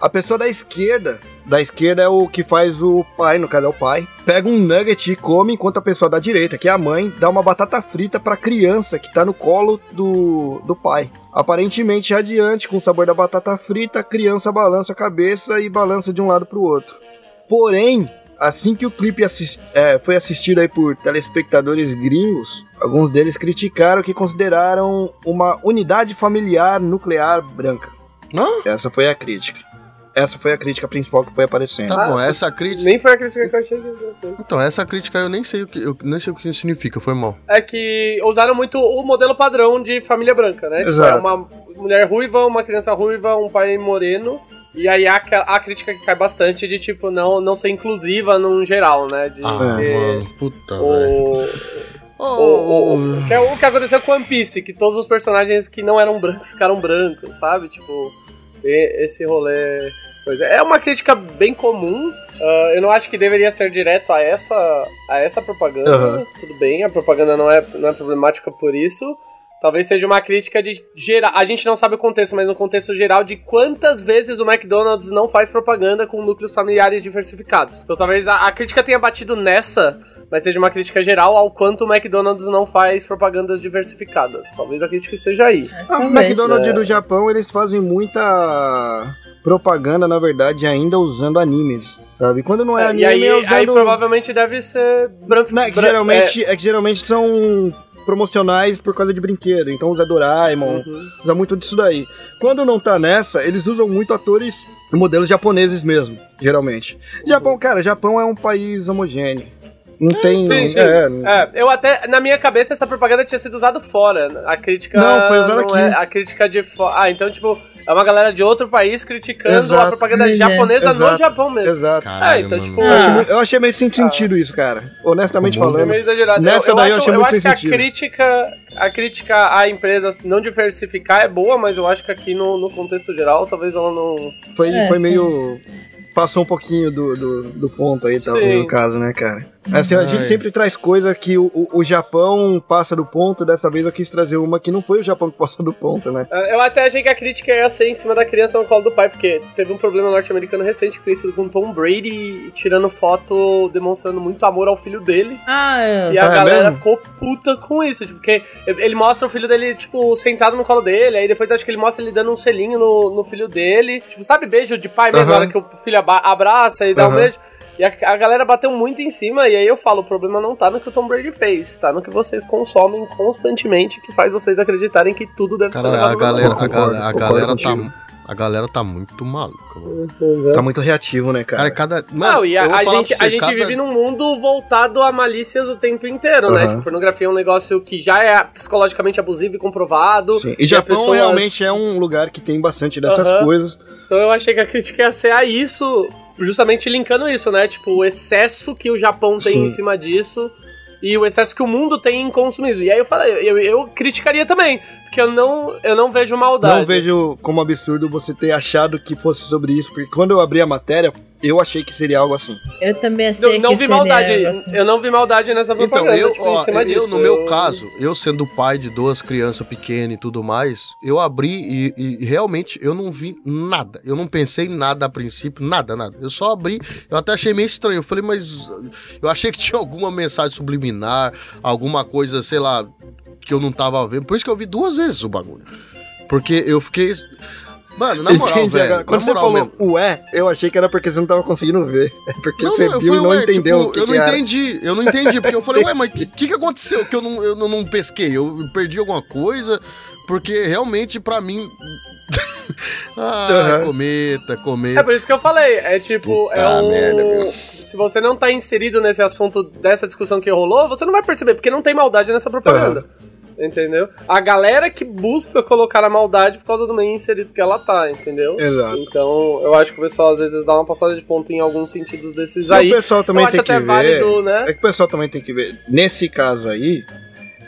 A pessoa da esquerda, da esquerda é o que faz o pai, no caso é o pai, pega um nugget e come, enquanto a pessoa da direita, que é a mãe, dá uma batata frita pra criança que tá no colo do, do pai. Aparentemente adiante, com o sabor da batata frita, a criança balança a cabeça e balança de um lado pro outro. Porém, assim que o clipe assis- é, foi assistido aí por telespectadores gringos, alguns deles criticaram que consideraram uma unidade familiar nuclear branca. Hã? Essa foi a crítica. Essa foi a crítica principal que foi aparecendo. Tá Ah, bom, essa crítica. Nem foi a crítica que eu achei que eu fiz. Então, essa crítica eu nem sei o que, eu nem sei o que significa, foi mal. É que usaram muito o modelo padrão de família branca, né? Tipo, Exato. é uma mulher ruiva, uma criança ruiva, um pai moreno. E aí há aquela- a crítica que cai bastante de, tipo, não, não ser inclusiva num geral, né? De Ah, ter mano, puta, o, Ô, o, ô, o- que é o que aconteceu com One Piece, que todos os personagens que não eram brancos ficaram brancos, sabe? Tipo, esse rolê. Pois é, é uma crítica bem comum. Ah, eu não acho que deveria ser direto a essa, a essa propaganda. Aham. Tudo bem, a propaganda não é, não é problemática por isso. Talvez seja uma crítica de geral. A gente não sabe o contexto, mas no contexto geral de quantas vezes o McDonald's não faz propaganda com núcleos familiares diversificados. Então talvez a, a crítica tenha batido nessa, mas seja uma crítica geral ao quanto o McDonald's não faz propagandas diversificadas. Talvez a crítica seja aí. Ah, o. McDonald's É. do Japão, eles fazem muita propaganda, na verdade, ainda usando animes, sabe? Quando não é, É, anime, e aí, é usando... aí provavelmente deve ser branco. Não, é que geralmente, é... que geralmente são promocionais por causa de brinquedo. Então usa Doraemon, Uhum. usa muito disso daí. Quando não tá nessa, eles usam muito atores modelos japoneses mesmo, geralmente. Japão, cara, Japão é um país homogêneo. Não tem. Sim, sim. É, É, eu até, na minha cabeça, essa propaganda tinha sido usada fora. A crítica. Não, foi usada não aqui. é- a crítica de fora. Ah, então, tipo, é uma galera de outro país criticando a Exato. propaganda É. japonesa no Exato. Japão mesmo. Exato. É, então, tipo, Eu Ah. achei, mui- eu achei meio sem sentido isso, cara. Honestamente É falando. meio exagerado. Nessa eu, eu daí eu acho, achei eu muito acho sem que sentido. a crítica, a crítica a empresas não diversificar é boa, mas eu acho que aqui no, no contexto geral, talvez ela não. Foi, É. foi meio. Passou um pouquinho do, do, do ponto aí, talvez, Sim. no caso, né, cara? Assim, a gente sempre traz coisa que o, o, o Japão passa do ponto, dessa vez eu quis trazer uma que não foi o Japão que passou do ponto, né? É, Eu até achei que a crítica ia ser em cima da criança no colo do pai, porque teve um problema norte-americano recente conhecido com Tom Brady tirando foto demonstrando muito amor ao filho dele. Ah, eu... E a Ah, é galera mesmo? ficou puta com isso, tipo, porque ele mostra o filho dele, tipo, sentado no colo dele, aí depois acho que ele mostra ele dando um selinho no, no filho dele. Tipo, sabe beijo de pai mesmo, Aham. na hora que o filho abraça e dá um Aham. beijo. E a, a galera bateu muito em cima, e aí eu falo, o problema não tá no que o Tom Brady fez, tá no que vocês consomem constantemente, que faz vocês acreditarem que tudo deve ser Cara, levado a galera, a, a galera contigo. tá. A galera tá muito maluca, mano. Tá muito reativo, né, cara? Cara, cada. Mano, Não, e a, a gente, você, a gente cada- vive num mundo voltado a malícias o tempo inteiro, né? Aham. Tipo, pornografia é um negócio que já é psicologicamente abusivo e comprovado. Sim. E as Japão pessoas- realmente é um lugar que tem bastante dessas Aham. coisas. Então eu achei que a crítica ia ser a isso, justamente linkando isso, né? Tipo, o excesso que o Japão tem Sim. em cima disso e o excesso que o mundo tem em consumismo. E aí eu falei, eu, eu criticaria também, porque eu não, eu não vejo maldade. Não vejo como absurdo você ter achado que fosse sobre isso, porque quando eu abri a matéria, eu achei que seria algo assim. eu também achei não que vi seria maldade, algo assim. eu não vi maldade nessa Então, propaganda, eu, tipo, ó, em cima eu disso. no meu Eu- caso, eu sendo pai de duas crianças pequenas e tudo mais, eu abri e, e realmente eu não vi nada. Eu não pensei em nada a princípio, nada, nada. Eu só abri, eu até achei meio estranho. Eu falei, mas eu achei que tinha alguma mensagem subliminar, alguma coisa, sei lá, que eu não tava vendo. Por isso que eu vi duas vezes o bagulho. Porque eu fiquei. Mano, na moral, Entendi velho. agora. Quando você falou mesmo. ué, eu achei que era porque você não tava conseguindo ver. É porque você eu viu e não ué, entendeu tipo, o que, Eu que não era. entendi, eu não entendi, porque eu falei, ué, mas o que, que aconteceu que eu não, eu não, não pesquei? Eu perdi alguma coisa? Porque realmente, pra mim. ah, Aham. cometa, É cometa. por isso que eu falei, é tipo, Puta é um... merda? Se você não tá inserido nesse assunto dessa discussão que rolou, você não vai perceber, porque não tem maldade nessa propaganda. Entendeu? A galera que busca colocar a maldade por causa do meio inserido que ela tá, entendeu? Exato. Então, eu acho que o pessoal às vezes dá uma passada de ponto em alguns sentidos desses E aí. o pessoal também tem que ver. válido, né? É que o pessoal também tem que ver. Nesse caso aí,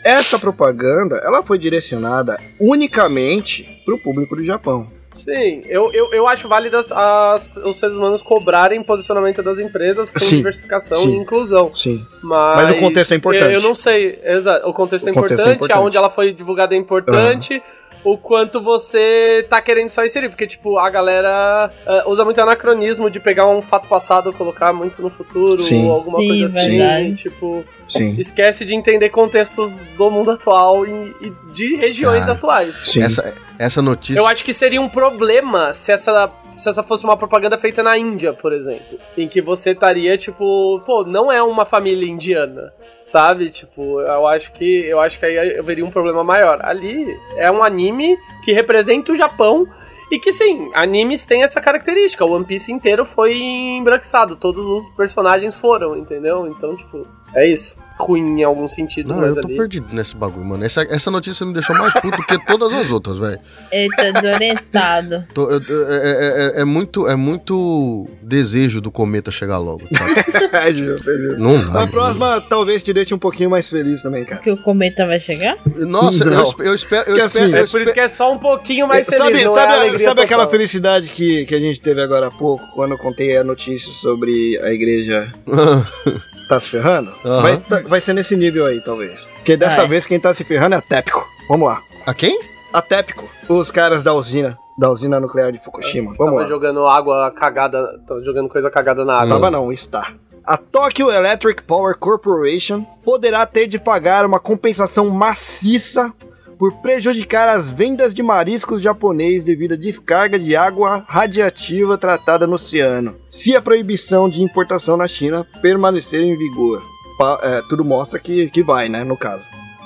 essa propaganda, ela foi direcionada unicamente pro público do Japão. Sim, eu, eu, eu acho válido as, as- os seres humanos cobrarem posicionamento das empresas com Sim, diversificação sim. e inclusão. Sim. Mas, Mas o contexto é importante. Eu, eu não sei, exato. O contexto, é, O contexto é importante, importante. aonde ela foi divulgada é importante. O quanto você tá querendo só inserir, porque, tipo, a galera ah, usa muito anacronismo de pegar um fato passado, colocar muito no futuro, Sim. ou alguma Sim, coisa assim. verdade. Tipo, Sim. esquece de entender contextos do mundo atual e, e de regiões Cara, atuais. Sim. Essa, essa notícia. Eu acho que seria um problema se essa, se essa fosse uma propaganda feita na Índia, por exemplo. Em que você estaria, tipo, pô, não é uma família indiana, sabe? Tipo, eu acho que eu acho que aí eu veria um problema maior. Ali é um anime que representa o Japão E que sim, animes têm essa característica. O One Piece inteiro foi embranquiçado. Todos os personagens foram, entendeu? Então, tipo, é isso. Ruim em alguns sentidos, Não, mas eu tô ali. perdido nesse bagulho, mano. Essa, essa notícia me deixou mais puto que todas as outras, velho. Ele tá desorientado. Tô- eu- eu- é, é- é muito, é muito desejo do cometa chegar logo. tá? é justo, é justo. Não dá. A próxima talvez te deixe um pouquinho mais feliz também, cara. Que o cometa vai chegar? Nossa, eu, Não. eu espero. Eu Que espero, assim, É por isso que é só um pouquinho mais feliz, sabe não sabe, é alegria sabe aquela felicidade que, que a gente teve agora há pouco, quando eu contei a notícia sobre a igreja tá se ferrando? Aham. Vai, tá- vai ser nesse nível aí, talvez. Porque dessa Vai. vez quem tá se ferrando é a Tepco. Vamos lá. A quem? A Tepco, os caras da usina, da usina nuclear de Fukushima. Vamos Tava lá. jogando água cagada, tava jogando coisa cagada na água. Tava não, está. A Tokyo Electric Power Corporation poderá ter de pagar uma compensação maciça por prejudicar as vendas de mariscos japonês devido à descarga de água radiativa tratada no oceano, se a proibição de importação na China permanecer em vigor. Pa- é, tudo mostra que, que vai, né, no caso.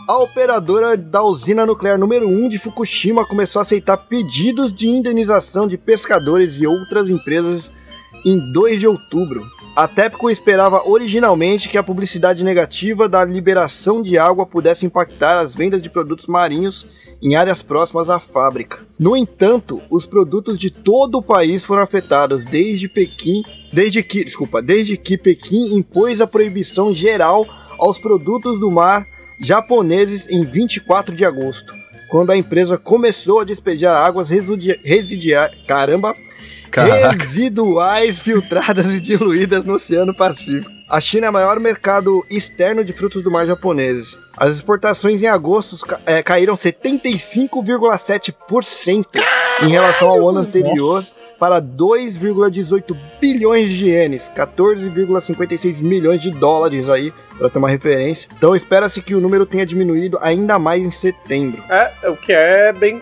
A operadora da usina nuclear número 1 de Fukushima começou a aceitar pedidos de indenização de pescadores e outras empresas em 2 de outubro. A TEPCO esperava originalmente que a publicidade negativa da liberação de água pudesse impactar as vendas de produtos marinhos em áreas próximas à fábrica. No entanto, os produtos de todo o país foram afetados desde Pequim, desde que, desculpa, desde que Pequim impôs a proibição geral aos produtos do mar japoneses em 24 de agosto, quando a empresa começou a despejar águas residia- caramba, Caraca. residuais filtradas e diluídas no Oceano Pacífico. A China é o maior mercado externo de frutos do mar japoneses. As exportações em agosto ca- eh, caíram 75,7% em relação ao ano anterior Nossa. para 2,18 bilhões de ienes, 14,56 milhões de dólares aí, para ter uma referência. Então espera-se que o número tenha diminuído ainda mais em setembro. É, o que é bem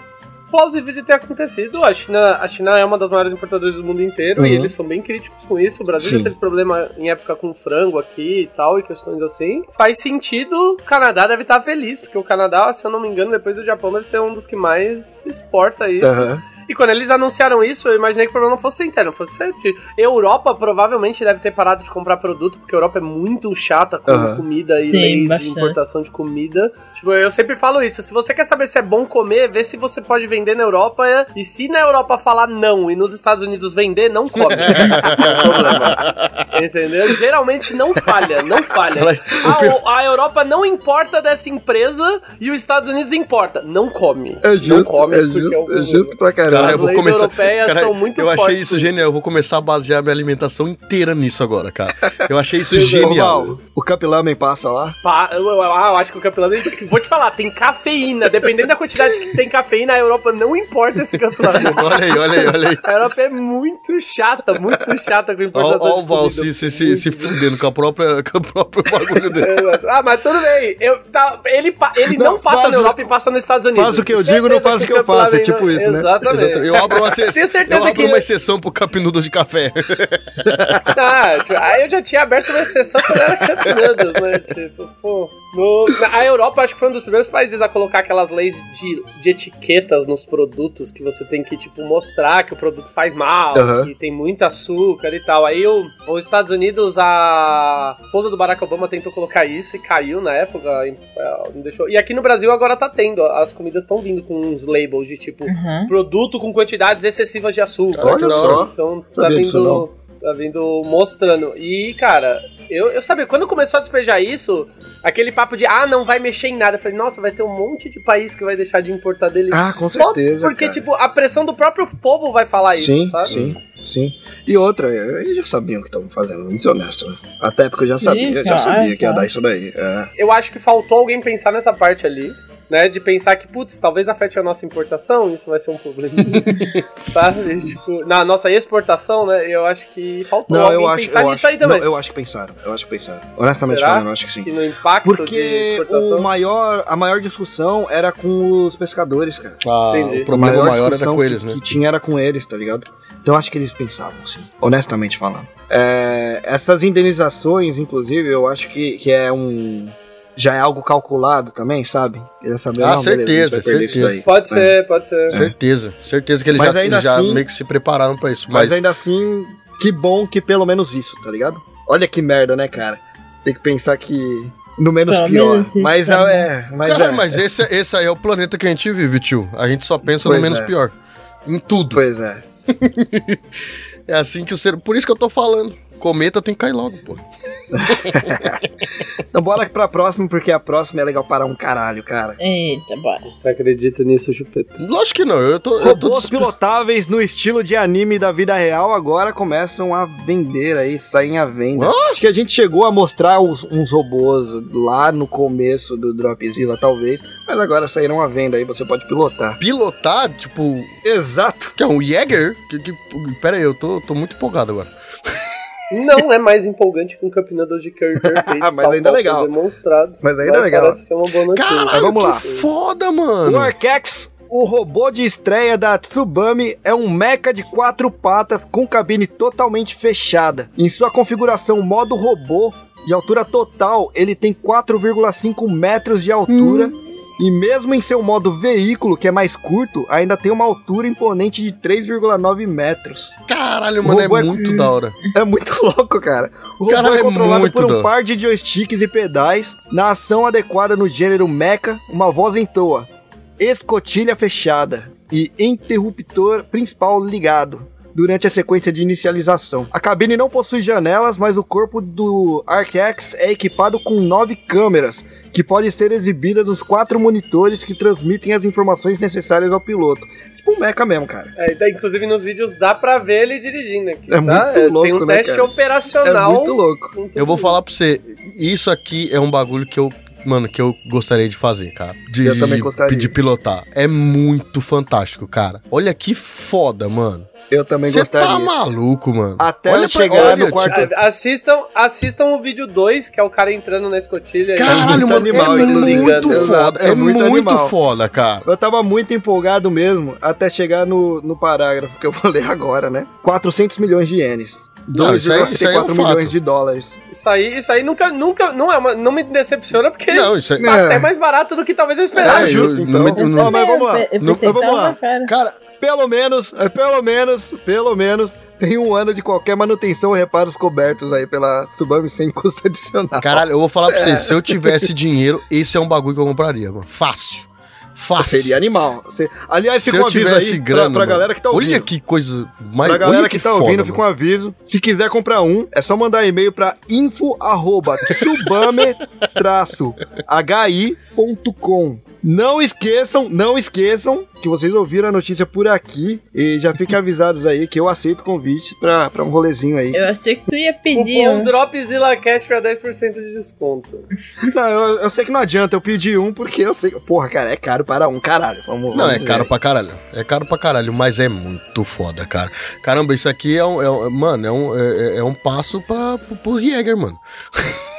plausível de ter acontecido. A China, a China é uma das maiores importadoras do mundo inteiro e Uhum. eles são bem críticos com isso. O Brasil Sim. já teve problema em época com frango aqui e tal, e questões assim. Faz sentido, o Canadá deve estar feliz, porque o Canadá, se eu não me engano, depois do Japão, deve ser um dos que mais exporta isso. Aham. E quando eles anunciaram isso, eu imaginei que o problema não fosse interno, fosse ser de- Europa provavelmente deve ter parado de comprar produto, porque a Europa é muito chata com Aham. comida e Sim, leis de importação de comida. Tipo, eu sempre falo isso, se você quer saber se é bom comer, vê se você pode vender na Europa, e se na Europa falar não e nos Estados Unidos vender, não come. é. Entendeu? Geralmente não falha, não falha. A, o- a Europa não importa dessa empresa e os Estados Unidos importa. Não come. É não justo, come é justo, é justo pra caramba. Caralho, eu As vou leis começar. europeias Cara, são muito eu achei fortes isso genial. Eu vou começar a basear minha alimentação inteira nisso agora, cara. Eu achei isso genial. Val, o Capilamen passa lá. Pa- eu, eu- ah, eu acho que o campeonato. Vou te falar, tem cafeína. Dependendo da quantidade que tem cafeína, a Europa não importa esse campeonato. Olha aí, olha aí, olha aí. A Europa é muito chata, muito chata com importação ó o Val se, se, se, se fudendo com, a própria, com o próprio bagulho dele. Ah, mas tudo bem. Eu, tá, ele ele não, Não, passa na o- Europa e passa nos Estados Unidos. faz o que eu digo, não faz o que eu faço, é tipo isso, né? Exatamente. Eu abro uma certeza Eu abro uma exceção pro capinudo de café. Ah, aí eu já tinha aberto uma exceção quando era Campinas, né? Tipo, pô. No- na- a Europa acho que foi um dos primeiros países a colocar aquelas leis de, de etiquetas nos produtos que você tem que, tipo, mostrar que o produto faz mal, Aham. que tem muito açúcar e tal. Aí o, os Estados Unidos, a esposa do Barack Obama tentou colocar isso e caiu na época. e, é, não deixou. E aqui no Brasil agora tá tendo. As comidas estão vindo com uns labels de tipo. Uhum. Produto com quantidades excessivas de açúcar. Olha só. Então tá vindo, tá vindo mostrando. E, cara, eu, eu sabia, quando começou a despejar isso, aquele papo de, ah, não vai mexer em nada. Eu falei, nossa, vai ter um monte de país que vai deixar de importar dele Ah, com só certeza, porque, cara. tipo, a pressão do próprio povo vai falar isso, sim, sabe? sim, sim. E outra, eles já sabiam o que estavam fazendo, vamos ser honestos, né? Até porque eu já sabia, já sabia que ia dar isso daí. É. Eu acho que faltou alguém pensar nessa parte ali. Né, de pensar que, putz, talvez afete a nossa importação, isso vai ser um problema. sabe? Tipo, na nossa exportação, né? Eu acho que faltou Não, eu acho, pensar eu nisso acho, aí também. não, eu acho que pensaram, eu acho que pensaram. Honestamente Será? falando, eu acho que sim. Que no impacto de Porque exportação. o maior, a maior discussão era com os pescadores, cara. Ah, Entendi. o problema A maior era discussão com eles, que, né? que tinha era com eles, tá ligado? Então eu acho que eles pensavam, sim. Honestamente falando. É, essas indenizações, inclusive, eu acho que, que é um, já é algo calculado também, sabe? Queria saber, Ah, não, certeza, certeza. Pode É. ser, pode ser. Certeza, certeza que eles Mas já, ainda eles já assim- meio que se prepararam pra isso. Mas Mas, ainda assim, que bom que pelo menos isso, tá ligado? Olha que merda, né, cara? Tem que pensar que no menos pior. menos mas tá é, mas cara, é. mas esse, esse aí é o planeta que a gente vive, tio. A gente só pensa Pois no menos é. pior. Em tudo. Pois é. É assim que o ser. Por isso que eu tô falando. Cometa tem que cair logo, pô. Então bora pra próxima, porque a próxima é legal para um caralho, cara. Eita, bora. Você acredita nisso, Chupeta? Lógico que não. Eu tô. Eu tô Robôs pilotáveis no estilo de anime da vida real agora começam a vender aí, saem à venda. Acho que a gente chegou a mostrar uns, uns robôs lá no começo do Dropzilla, talvez, mas agora saíram à venda aí, você pode pilotar. Pilotar, tipo. Exato. Que é um Jäger? Que, que, pera aí, eu tô, tô muito empolgado agora. Não é mais empolgante que um campeonato de curry perfeito. Mas tal ainda é legal. Demonstrado. Mas ainda é Mas legal. Parece ser uma boa notícia. Caralho, Mas vamos lá. que foda, O mano. Arkex, o robô de estreia da Tsubame, é um mecha de quatro patas com cabine totalmente fechada. Em sua configuração modo robô, de altura total, ele tem 4,5 metros de altura. E mesmo em seu modo veículo, que é mais curto, ainda tem uma altura imponente de 3,9 metros. Caralho, mano, é é- muito da hora. É muito louco, cara. O Caralho, é é controlado muito por um par de joysticks e pedais, na ação adequada no gênero mecha, uma voz em toa, escotilha fechada e interruptor principal ligado. Durante a sequência de inicialização. A cabine não possui janelas, mas o corpo do Arc-X é equipado com nove câmeras, que podem ser exibidas nos quatro monitores que transmitem as informações necessárias ao piloto. Tipo um mecha mesmo, cara. É, inclusive nos vídeos dá pra ver ele dirigindo aqui. É tá? muito Tem louco, um né, teste cara? É operacional. muito louco. tudo Eu vou falar pra você, isso aqui é um bagulho que eu, mano, que eu gostaria de fazer, cara. De, Eu também gostaria. De pilotar. É muito fantástico, cara. Olha que foda, mano. Eu também Você gostaria. tá maluco, mano. Até Olha pra- chegar olha, no quarto. tipo, Assistam, assistam o vídeo 2, que é o cara entrando na escotilha. Caralho, muito mano, animal, é muito foda. é É, muito muito, foda, cara. Eu tava muito empolgado mesmo até chegar no, no parágrafo que eu vou ler agora, né? 400 milhões de ienes. Não, isso aí- isso aí é um 2,64 fato. milhões de dólares. Isso aí, isso aí nunca, nunca, não, é uma, não me decepciona, porque Não, isso aí. tá É. até mais barato do que talvez eu É, esperasse. eu- justo, não então. não- mas vamos lá. Eu pensei vamos lá. cara. Cara, Pelo menos, é, pelo menos, pelo menos, tem um ano de qualquer manutenção e reparos cobertos aí pela Subame sem custo adicional. caralho, eu vou falar pra É. você, se eu tivesse dinheiro, esse é um bagulho que eu compraria, mano. Fácil. Fácil. Seria animal. Aliás, Se fica um aviso aí grana, pra, pra galera que tá ouvindo. Olha que coisa mais Pra galera olha que, tá foda, ouvindo, mano. fica um aviso. Se quiser comprar um, é só mandar e-mail pra info@tsubame-hi.com. Não esqueçam, não esqueçam que vocês ouviram a notícia por aqui e já fiquem avisados aí que eu aceito convite pra, pra um rolezinho aí. Eu achei que tu ia pedir Cupom um. Dropzilla Cash pra 10% de desconto. Não, eu, eu sei que não adianta eu pedir um porque eu sei que, porra, cara, é caro para um caralho. Vamos, Não, vamos é caro aí. pra caralho. É caro pra caralho, mas é muito foda, cara. Caramba, isso aqui é um. é um- mano, é um, é, é um passo pra, pro Jäger, mano.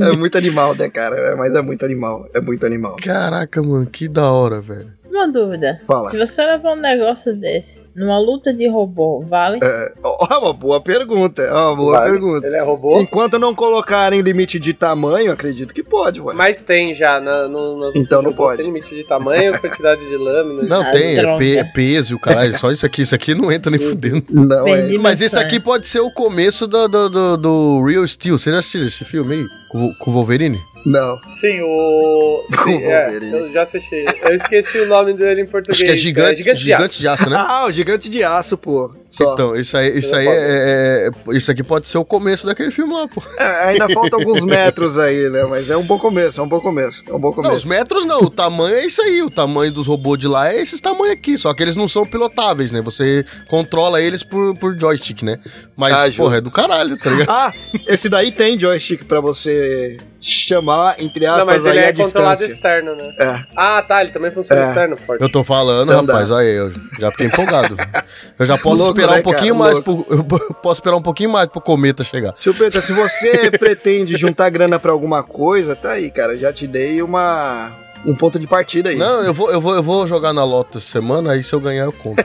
É muito animal, né, cara? É, mas é muito animal, é muito animal. Caraca, mano, que da hora, velho. Uma dúvida. Fala. Se você levar um negócio desse numa luta de robô, vale? Ó, É uma boa pergunta, é uma boa Vale? pergunta. Ele é robô? Enquanto não colocarem limite de tamanho, acredito que pode, ué. Mas tem já, na, no, nas Então não pode. Tem limite de tamanho, quantidade de lâminas. Não, Ah, tem, é pe- peso, o caralho. Só isso aqui. Isso aqui não entra nem fudendo. Não, Perdi é. Mas esse maçã. aqui pode ser o começo do, do, do, do Real Steel. Você já assistiu esse filme aí? Com o Wolverine? Não. Sim, o. Sim, é, eu já assisti. Eu esqueci o nome dele em português. Acho que é gigante, gigante, gigante, de aço. de aço, né? Ah, o gigante de aço, pô. Só. Então, isso aí, isso Eu aí é, é- Isso aqui pode ser o começo daquele filme lá, pô. É, ainda faltam alguns metros aí, né? Mas é um bom começo, é um bom começo. É um bom Não, os começo. metros não, o tamanho é isso aí. O tamanho dos robôs de lá é esses tamanhos aqui. Só que eles não são pilotáveis, né? Você controla eles por, por joystick, né? Mas, Ah, justo. porra, é do caralho, tá ligado? Ah, esse daí tem joystick pra você chamar, entre aspas, Não, mas ele a é controlado distância. externo, né? É. Ah, tá, ele também funciona É. externo, forte. Eu tô falando, Não dá. rapaz, olha aí, eu já fiquei empolgado. Eu já posso Louco, esperar né, um pouquinho cara? mais pro, eu posso esperar um pouquinho mais pro cometa chegar. Chupeta, se você pretende juntar grana pra alguma coisa, tá aí, cara. Já te dei uma um ponto de partida aí. Não, eu vou, eu vou, eu vou jogar na Loto essa semana, aí se eu ganhar eu compro.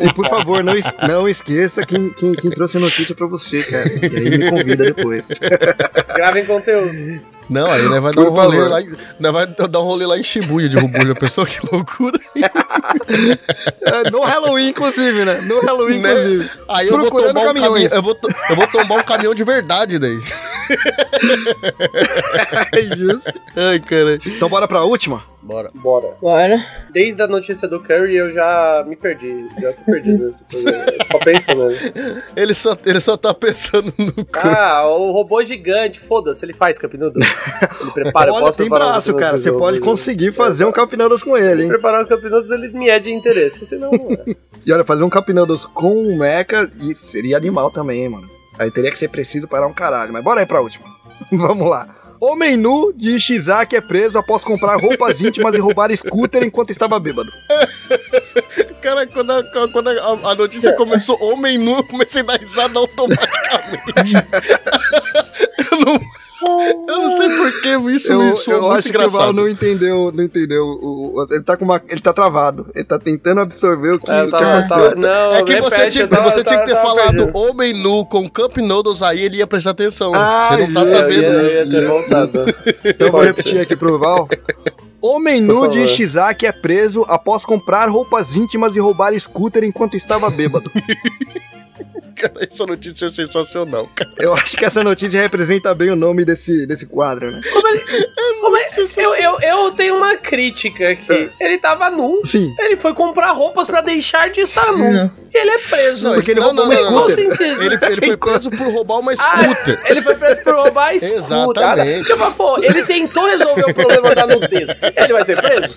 E por favor, não, es- não esqueça quem, quem, quem trouxe a notícia pra você, cara. E aí me convida depois. Gravem conteúdo. Não, aí né, vai dar um rolê lá, em- né, vai dar um rolê lá em Shibuya de Rubu, já pensou que loucura? É, no Halloween, inclusive, né? No Halloween, Né? inclusive. Aí eu vou Procurando tombar um caminhão, eu vou, eu vou tombar um caminhão de verdade daí. É justo. Ai, cara. Então bora pra última? Bora. Bora. Bora. Desde a notícia do Curry eu já me perdi. Já tô perdido nesse programa. Eu só penso mesmo. Ele só, ele só tá pensando no cu. Ah, o robô gigante, foda-se, ele faz Cup Noodles. Ele prepara, eu Olha, posso tem um braço, Cup cara. Você pode conseguir fazer um Cup Noodles com ele, Se hein? preparar um Cup Noodles, ele me é de interesse, senão não é. E olha, fazer um Cup Noodles com um mecha e seria animal também, hein, mano. Aí teria que ser preciso para um caralho. Mas bora aí pra última. Vamos lá. Homem nu de Ishizaki é preso após comprar roupas íntimas e roubar scooter enquanto estava bêbado. Cara, quando a, quando a, a notícia começou homem nu, eu comecei a dar risada automaticamente. eu, não, eu não sei por que isso eu me soou eu muito acho que o Val engraçado. não entendeu, não entendeu. O, o- ele tá com uma, ele tá travado. Ele tá tentando absorver o que, É, o que tava- aconteceu. tava- não, É que você repete, tinha, eu tava- você tinha que ter tava- falado homem nu com Cup Noodles, aí ele ia prestar atenção. Ah, você não tá justo. Eu sabendo. ia, eu ia ter voltado. Então eu vou repetir aqui pro Val. Homem nu de. Ishizaki é preso após comprar roupas íntimas e roubar scooter enquanto estava bêbado. Cara, essa notícia é sensacional, cara. Eu acho que essa notícia representa bem o nome desse, desse quadro, né? Como ele, como é- eu, eu, eu tenho uma crítica aqui. Ele tava nu. Sim. Ele foi comprar roupas pra deixar de estar nu. Não. E ele é preso. Porque ele Não, roubou não, uma não, scooter. Ele, ele foi preso por roubar uma Ah, scooter. ele foi preso por roubar scooter. Exatamente. Tipo, pô, ele tentou resolver o problema da nudez. Ele vai ser preso?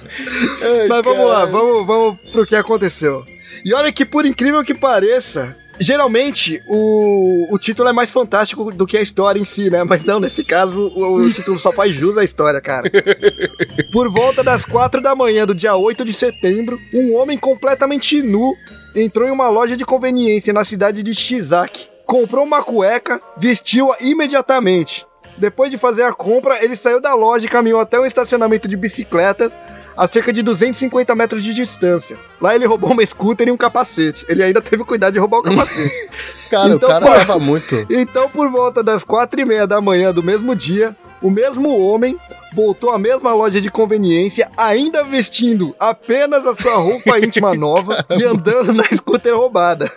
Ai, Mas vamos lá, cara. vamos, vamos pro que aconteceu. E olha que, por incrível que pareça, geralmente o, o título é mais fantástico do que a história em si, né? Mas não, nesse caso, o, o título só faz jus à história, cara. Por volta das quatro da manhã do dia 8 de setembro, um homem completamente nu entrou em uma loja de conveniência na cidade de Shizaki. Comprou uma cueca, vestiu-a imediatamente. Depois de fazer a compra, ele saiu da loja e caminhou até um estacionamento de bicicleta a cerca de 250 metros de distância. Lá ele roubou uma scooter e um capacete. Ele ainda teve cuidado de roubar o capacete. Cara, Então, o cara pô. tava muito. Então, por volta das quatro e meia da manhã do mesmo dia, o mesmo homem voltou à mesma loja de conveniência, ainda vestindo apenas a sua roupa íntima nova e andando na scooter roubada.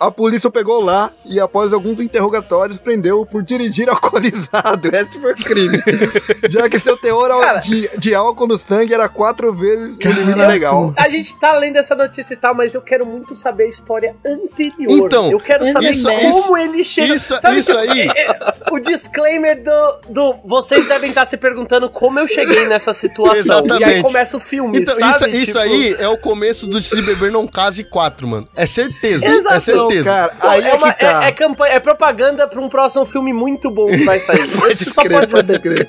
A polícia o pegou lá e, após alguns interrogatórios, prendeu-o por dirigir alcoolizado. Esse foi o crime. Já que seu teor Cara. de, de álcool no sangue era quatro vezes o limite legal. A gente tá lendo essa notícia e tal, mas eu quero muito saber a história anterior. Então, eu quero saber isso- como isso- ele chega. isso- Sabe isso que- aí- é, O disclaimer do, do. Vocês devem estar se perguntando como eu cheguei nessa situação. E aí Exatamente. começa o filme. Então, sabe? isso, isso Tipo, aí é o começo do Se Beber Não Case 4, mano. É certeza. Exato. É certeza. Então, cara, pô, aí é, é, uma- tá. é- é campanha, é propaganda pra um próximo filme muito bom que vai sair. Pode só crer, pode ser. crer.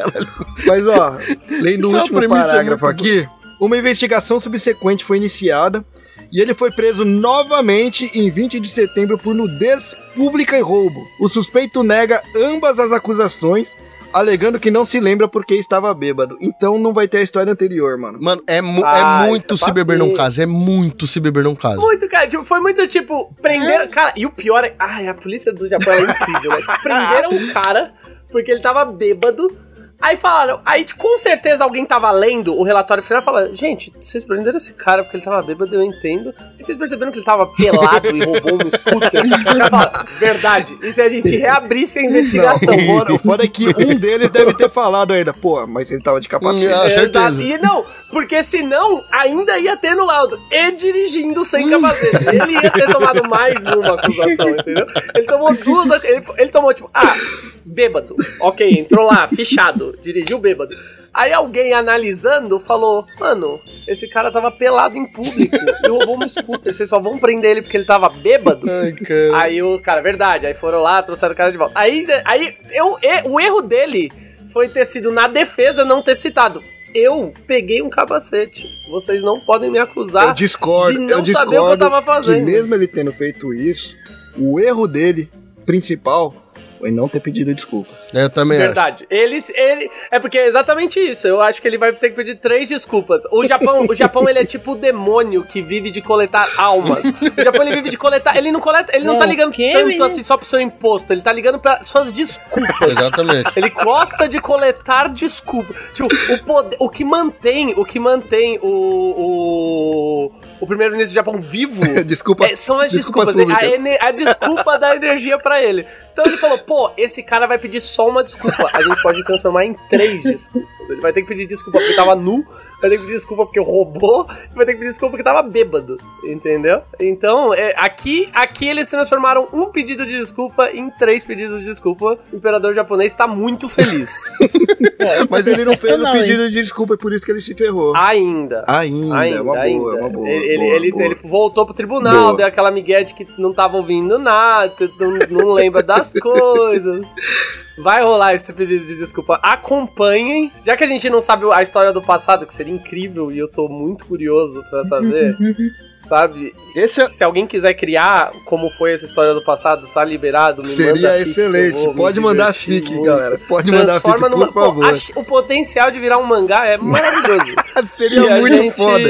Mas ó, lendo o último é parágrafo muito aqui, uma investigação subsequente foi iniciada e ele foi preso novamente em 20 de setembro por nudez pública e roubo. O suspeito nega ambas as acusações, alegando que não se lembra porque estava bêbado. Então não vai ter a história anterior, mano. Mano, é, mu- Ah, é muito é Se Beber Não papinho. Case. É muito Se Beber Não Case. Muito, cara. Tipo, foi muito tipo, prenderam. Cara, e o pior é. Ai, a polícia do Japão é incrível, né? Prenderam o cara porque ele tava bêbado. Aí falaram, aí com certeza alguém tava lendo o relatório final e falando, gente, vocês prenderam esse cara porque ele tava bêbado, eu entendo. E vocês perceberam que ele tava pelado e roubou um scooter? O cara fala, verdade. E se a gente reabrisse a investigação? Não, o foda, o foda é que um deles deve ter falado ainda, pô, mas ele tava de capacete. Hum, ah, certeza. E não, porque senão ainda ia ter no laudo. E dirigindo sem capacete. Ele ia ter tomado mais uma acusação, entendeu? Ele tomou duas. Ele, ele tomou, tipo, ah, bêbado. Ok, entrou lá, fichado, dirigiu bêbado. Aí alguém analisando falou: Mano, esse cara tava pelado em público e roubou um scooter. Vocês só vão prender ele porque ele tava bêbado? Ai, cara. Aí o cara, verdade, aí foram lá, trouxeram o cara de volta. Aí, aí eu, o erro dele foi ter sido na defesa não ter citado. Eu peguei um capacete. Vocês não podem me acusar. Eu discordo, de não eu saber o que eu discordo tava que fazendo. mesmo ele tendo feito isso, o erro dele, principal, Foi não ter pedido desculpa. É, Eu também Verdade. Eles, ele, é porque é exatamente isso. Eu acho que ele vai ter que pedir três desculpas. O Japão, o Japão ele é tipo o demônio que vive de coletar almas. O Japão ele vive de coletar, ele não coleta, ele não, Não, tá ligando que, tanto menino? assim só pro seu imposto, ele tá ligando para suas desculpas. acho. Exatamente. Ele gosta de coletar desculpas. Tipo, o, poder, o que mantém, o que mantém o, o, o primeiro-ministro do Japão vivo Desculpa. é, são as desculpas desculpas. A, ene- a desculpa da energia pra ele. Então ele falou, pô, esse cara vai pedir só uma desculpa. A gente pode transformar em três desculpas. Ele vai ter que pedir desculpa porque tava nu, vai ter que pedir desculpa porque roubou, e vai ter que pedir desculpa porque tava bêbado. Entendeu? Então, é, aqui, aqui eles transformaram um pedido de desculpa em três pedidos de desculpa. O imperador japonês tá muito feliz. Mas ele não fez o Sensacional, hein? pedido de desculpa e por isso que ele se ferrou. Ainda. Ainda, Ainda, é uma ainda. boa, é uma boa. ele, boa, ele, boa. ele voltou pro tribunal, Boa. deu aquela migué de que não tava ouvindo nada, não, não lembra das coisas. Vai rolar esse pedido de desculpa. Acompanhem. Já que a gente não sabe a história do passado, que seria incrível, e eu tô muito curioso pra saber, sabe? Esse é, Se alguém quiser criar como foi essa história do passado, tá liberado, Seria excelente. me Pode mandar fic, muito. galera. Pode mandar fic, Transforma numa. por favor. Pô, a- o potencial de virar um mangá é maravilhoso. Seria E muito gente- foda.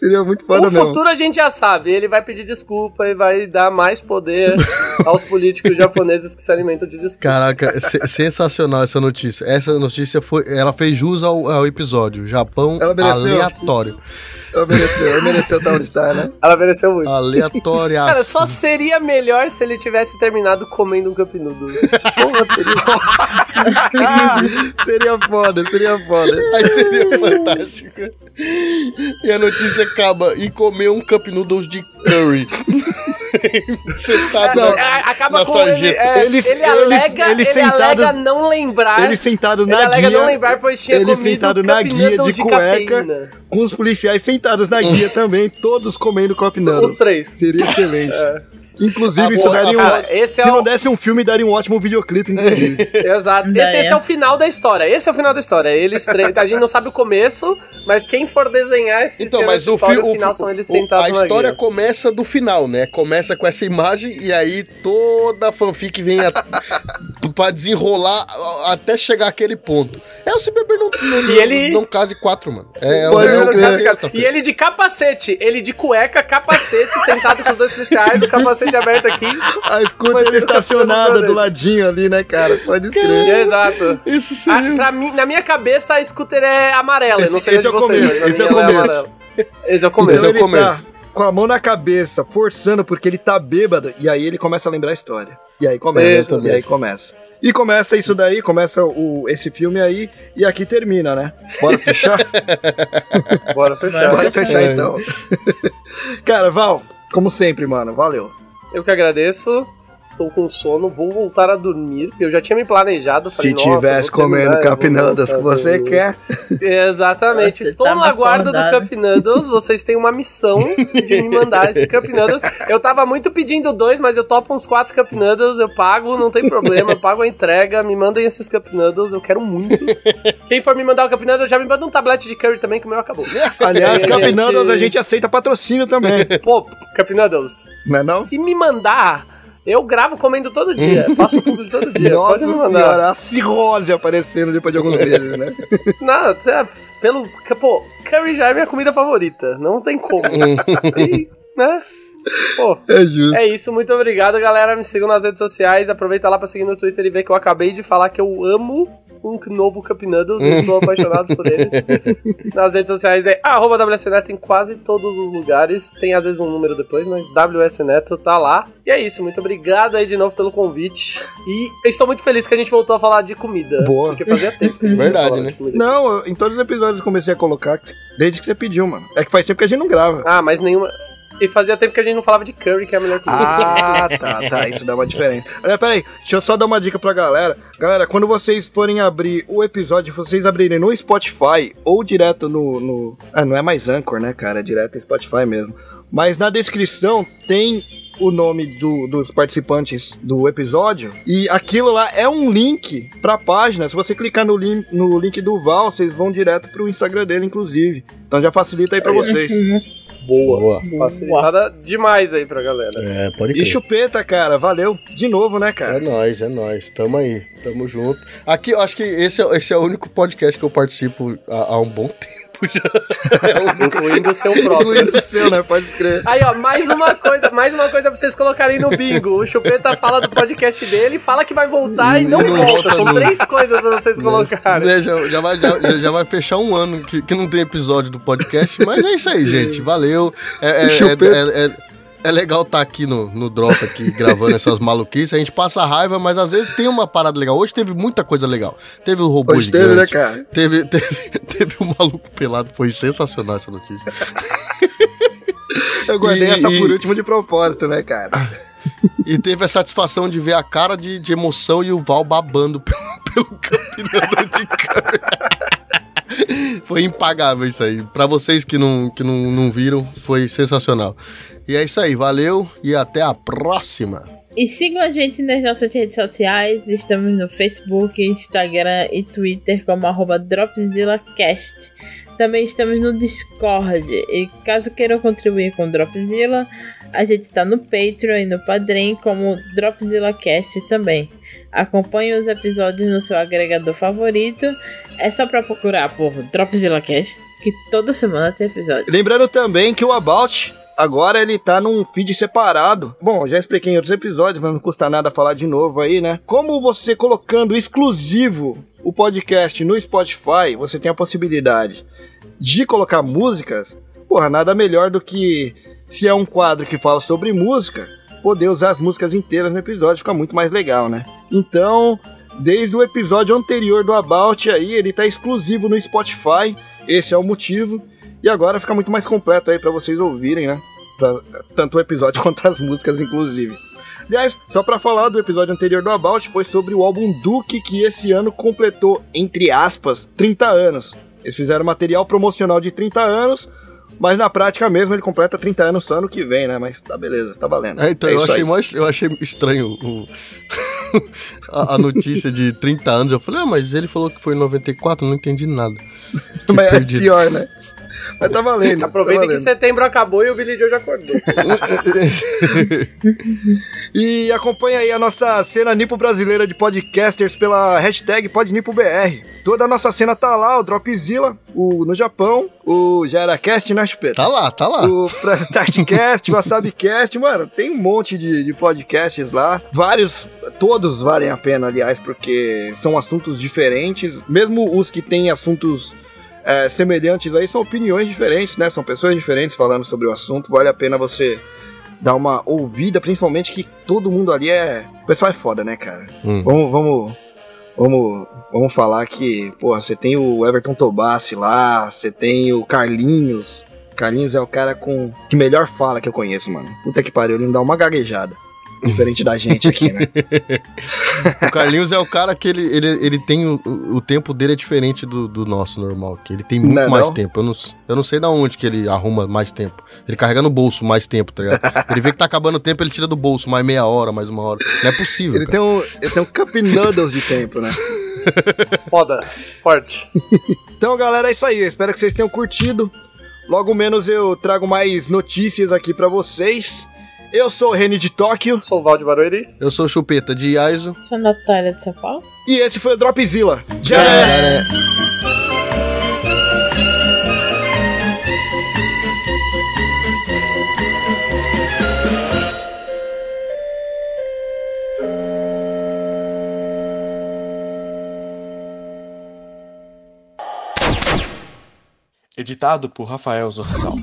Seria muito foda o mesmo. futuro a gente já sabe, ele vai pedir desculpa e vai dar mais poder aos políticos japoneses que se alimentam de desculpa. Caraca, se- sensacional essa notícia. Essa notícia foi. Ela fez jus ao, ao episódio. Japão Ela mereceu. aleatório. Ela mereceu, ela mereceu estar onde tá, né? Ela mereceu muito. Aleatório. Cara, só seria melhor se ele tivesse terminado comendo um Cup Noodles. Porra, teria- seria foda, seria foda. Aí seria fantástico. E a notícia acaba e comer um cup noodles de curry. Sentado É, na, acaba na com ele, é, Ele- ele, ele- alega, ele ele sentado- alega não lembrar. Ele sentado ele na alega guia. não lembrar, pois tinha ele sentado na guia Noodles de cueca. cafeína. Com os policiais sentados na guia também, todos comendo Cop Os três. Seria excelente. Inclusive, A isso boa- daria um. Cara, esse é se o- não desse um filme, daria um ótimo videoclipe, inclusive. Exato. Esse, esse é. é o final da história. Esse é o final da história. Eles tre- A gente não sabe o começo, mas quem for desenhar esse Então, mas de o, história, fi, o, final fi- são eles o- sentados a história guia. começa do final, né? Começa com essa imagem e aí toda a fanfic vem a, pra desenrolar a- até chegar aquele ponto. É o Se Beber não, não, E ele- não case quatro, mano. É, Pode é o tá E ele de capacete, ele de cueca, capacete, sentado com os dois policiais, o capacete aberto aqui. A scooter Mas ele estacionada do ladinho ali, né, cara? Pode crer. Exato. Isso seria. pra mim, na minha cabeça, a scooter é amarela. eu não Esse- sei esse de é o começo, esse é o ela começo. Esse é o Então começo. Esse é o ele começo. tá com a mão na cabeça, forçando, porque ele tá bêbado, e aí ele começa a lembrar a história. E aí começa, e aí começa. E começa isso daí, começa o, esse filme aí, e aqui termina, né? Bora fechar? Bora fechar. Bora fechar É. então. Cara, Val, como sempre, mano, valeu. Eu que agradeço. Estou com sono, vou voltar a dormir. Eu já tinha me planejado. Falei, Se "Nossa, tivesse comendo voltar que você dormir." quer, Exatamente. Você Estou tava na guarda do acordado. Cup Noodles. Vocês têm uma missão de me mandar esse Cup Noodles. Eu tava muito pedindo dois, mas eu topo uns quatro Cup Noodles. Eu pago, não tem problema. Eu pago a entrega. Me mandem esses Cup Noodles. Eu quero muito. Quem for me mandar o Cup Noodles, já me manda um tablete de curry também, que o meu acabou. aliás, É. Noodles a gente aceita patrocínio também, Pô, Cup Noodles, não é não? se me mandar, eu gravo comendo todo dia. Faço público todo dia. Nossa Pode mandar. senhora, a cirrose aparecendo depois de alguns meses, né? Não, é, pelo. Pô, curry já é minha comida favorita. Não tem como. E, né? Pô, É justo. é isso. Muito obrigado, galera. Me sigam nas redes sociais. Aproveita lá pra seguir no Twitter e ver que eu acabei de falar que eu amo um novo Cup Noodles. e Estou apaixonado por eles. Nas redes sociais é arroba WSNeto em quase todos os lugares. Tem às vezes um número depois, mas WSNeto tá lá. E é isso. Muito obrigado aí de novo pelo convite. E eu estou muito feliz que a gente voltou a falar de comida. Boa. Porque fazia tempo Verdade, né? Não, eu- em todos os episódios eu comecei a colocar desde que você pediu, mano. É que faz tempo que a gente não grava. Ah, mas nenhuma. E fazia tempo que a gente não falava de curry, que é a melhor comida. Ah, tá, tá. Isso dá uma diferença. Olha, peraí, deixa eu só dar uma dica pra galera. Galera, quando vocês forem abrir o episódio, vocês abrirem no Spotify ou direto no. no... Ah, não é mais Anchor, né, cara? É direto no Spotify mesmo. Mas na descrição tem o nome do- dos participantes do episódio e aquilo lá é um link pra página. Se você clicar no, link no link do Val, vocês vão direto pro Instagram dele, inclusive. Então já facilita aí pra vocês. Boa. Boa. Facilitada demais aí pra galera. É, pode E crer. chupeta, cara, valeu. De novo, né, É cara? nóis, é nóis. Tamo aí, tamo junto. Aqui, eu acho que esse é, esse é o único podcast que eu participo há, há um bom tempo já. É. Incluindo o seu próprio. Incluindo o seu, né? Pode crer. Aí, ó, mais uma coisa, mais uma coisa pra vocês colocarem no bingo. O Chupeta fala do podcast dele, fala que vai voltar e não, Não volta. volta São nunca. três coisas pra vocês colocarem. Né, já, já vai, já, já vai fechar um ano que, que não tem episódio do podcast, mas é isso aí, gente. Valeu. É, é, Chupeta. é- é- é legal estar aqui no, no Drop, aqui, gravando essas maluquices. A gente passa raiva, mas às vezes tem uma parada legal. Hoje teve muita coisa legal. Teve o robô Hoje gigante. teve, né, cara? Teve, teve, teve o maluco pelado, foi sensacional essa notícia. Eu guardei E- essa por último de propósito, né, cara? E teve a satisfação de ver a cara de, de emoção e o Val babando pelo, pelo campeonato de câmera. Foi impagável isso aí. Pra vocês que não, que não, não viram, foi sensacional. E é isso aí, valeu e até a próxima. E sigam a gente nas nossas redes sociais. Estamos no Facebook, Instagram e Twitter como arroba DropzillaCast. Também estamos no Discord. E caso queiram contribuir com o Dropzilla, a gente está no Patreon e no Padrim como DropzillaCast também. Acompanhe os episódios no seu agregador favorito. É só pra procurar por DropzillaCast, que toda semana tem episódio. Lembrando também que o About agora ele tá num feed separado. Bom, já expliquei em outros episódios, mas não custa nada falar de novo aí, né? Como você colocando exclusivo o podcast no Spotify, você tem a possibilidade de colocar músicas. Porra, nada melhor do que se é um quadro que fala sobre música, poder usar as músicas inteiras no episódio, fica muito mais legal, né? Então, desde o episódio anterior do About aí, ele tá exclusivo no Spotify. Esse é o motivo. E agora fica muito mais completo aí pra vocês ouvirem, né? Pra- tanto o episódio quanto as músicas, inclusive. Aliás, só pra falar do episódio anterior do About, foi sobre o álbum Duke, que esse ano completou, entre aspas, 30 anos. Eles fizeram material promocional de 30 anos, mas na prática mesmo ele completa 30 anos só ano que vem, né? Mas tá beleza, tá valendo. É, então, É eu, achei aí. mais, eu achei estranho o- a, a notícia de 30 anos. Eu falei, ah, mas ele falou que foi em 94, não entendi nada. Mas é pior, né? Mas tá valendo. Aproveita tá que valendo. setembro acabou e o Billy Joe já acordou. E acompanha aí a nossa cena Nipo brasileira de podcasters pela hashtag PodNipoBR. Toda a nossa cena tá lá, o Dropzilla, o no Japão, o JeraCast, né, Chupeta? Tá lá, tá lá. O Startcast, o WasabiCast, mano, tem um monte de, de podcasts lá. Vários, todos valem a pena, aliás, porque são assuntos diferentes. Mesmo os que têm assuntos é, semelhantes aí, são opiniões diferentes, né? São pessoas diferentes falando sobre o assunto. Vale a pena você dar uma ouvida, principalmente que todo mundo ali é. O pessoal é foda, né, cara? Hum. Vamos, vamos, vamos, vamos falar que, porra, você tem o Everton Tobassi lá, você tem o Carlinhos. Carlinhos é o cara com que melhor fala que eu conheço, mano. Puta que pariu, ele não dá uma gaguejada. Diferente da gente aqui, né? O Carlinhos é o cara que ele, ele, ele tem o, o tempo dele é diferente do, do nosso normal, que ele tem muito Não é mais não? tempo. Eu não, eu não sei da onde que ele arruma mais tempo. Ele carrega no bolso mais tempo, tá ligado? Ele vê que tá acabando o tempo, ele tira do bolso mais meia hora, mais uma hora. Não é possível. Ele cara. tem um, ele tem um Cup Noodles de tempo, né? Foda, forte. Então, galera, é isso aí. Eu espero que vocês tenham curtido. Logo menos eu trago mais notícias aqui pra vocês. Eu sou o Reni de Tóquio Sou o Valde Barueri. Eu sou o Chupeta de Aizo. Sou a Natália de São Paulo. e esse foi o Dropzilla. Tchau! Editado por Rafael Zorzal.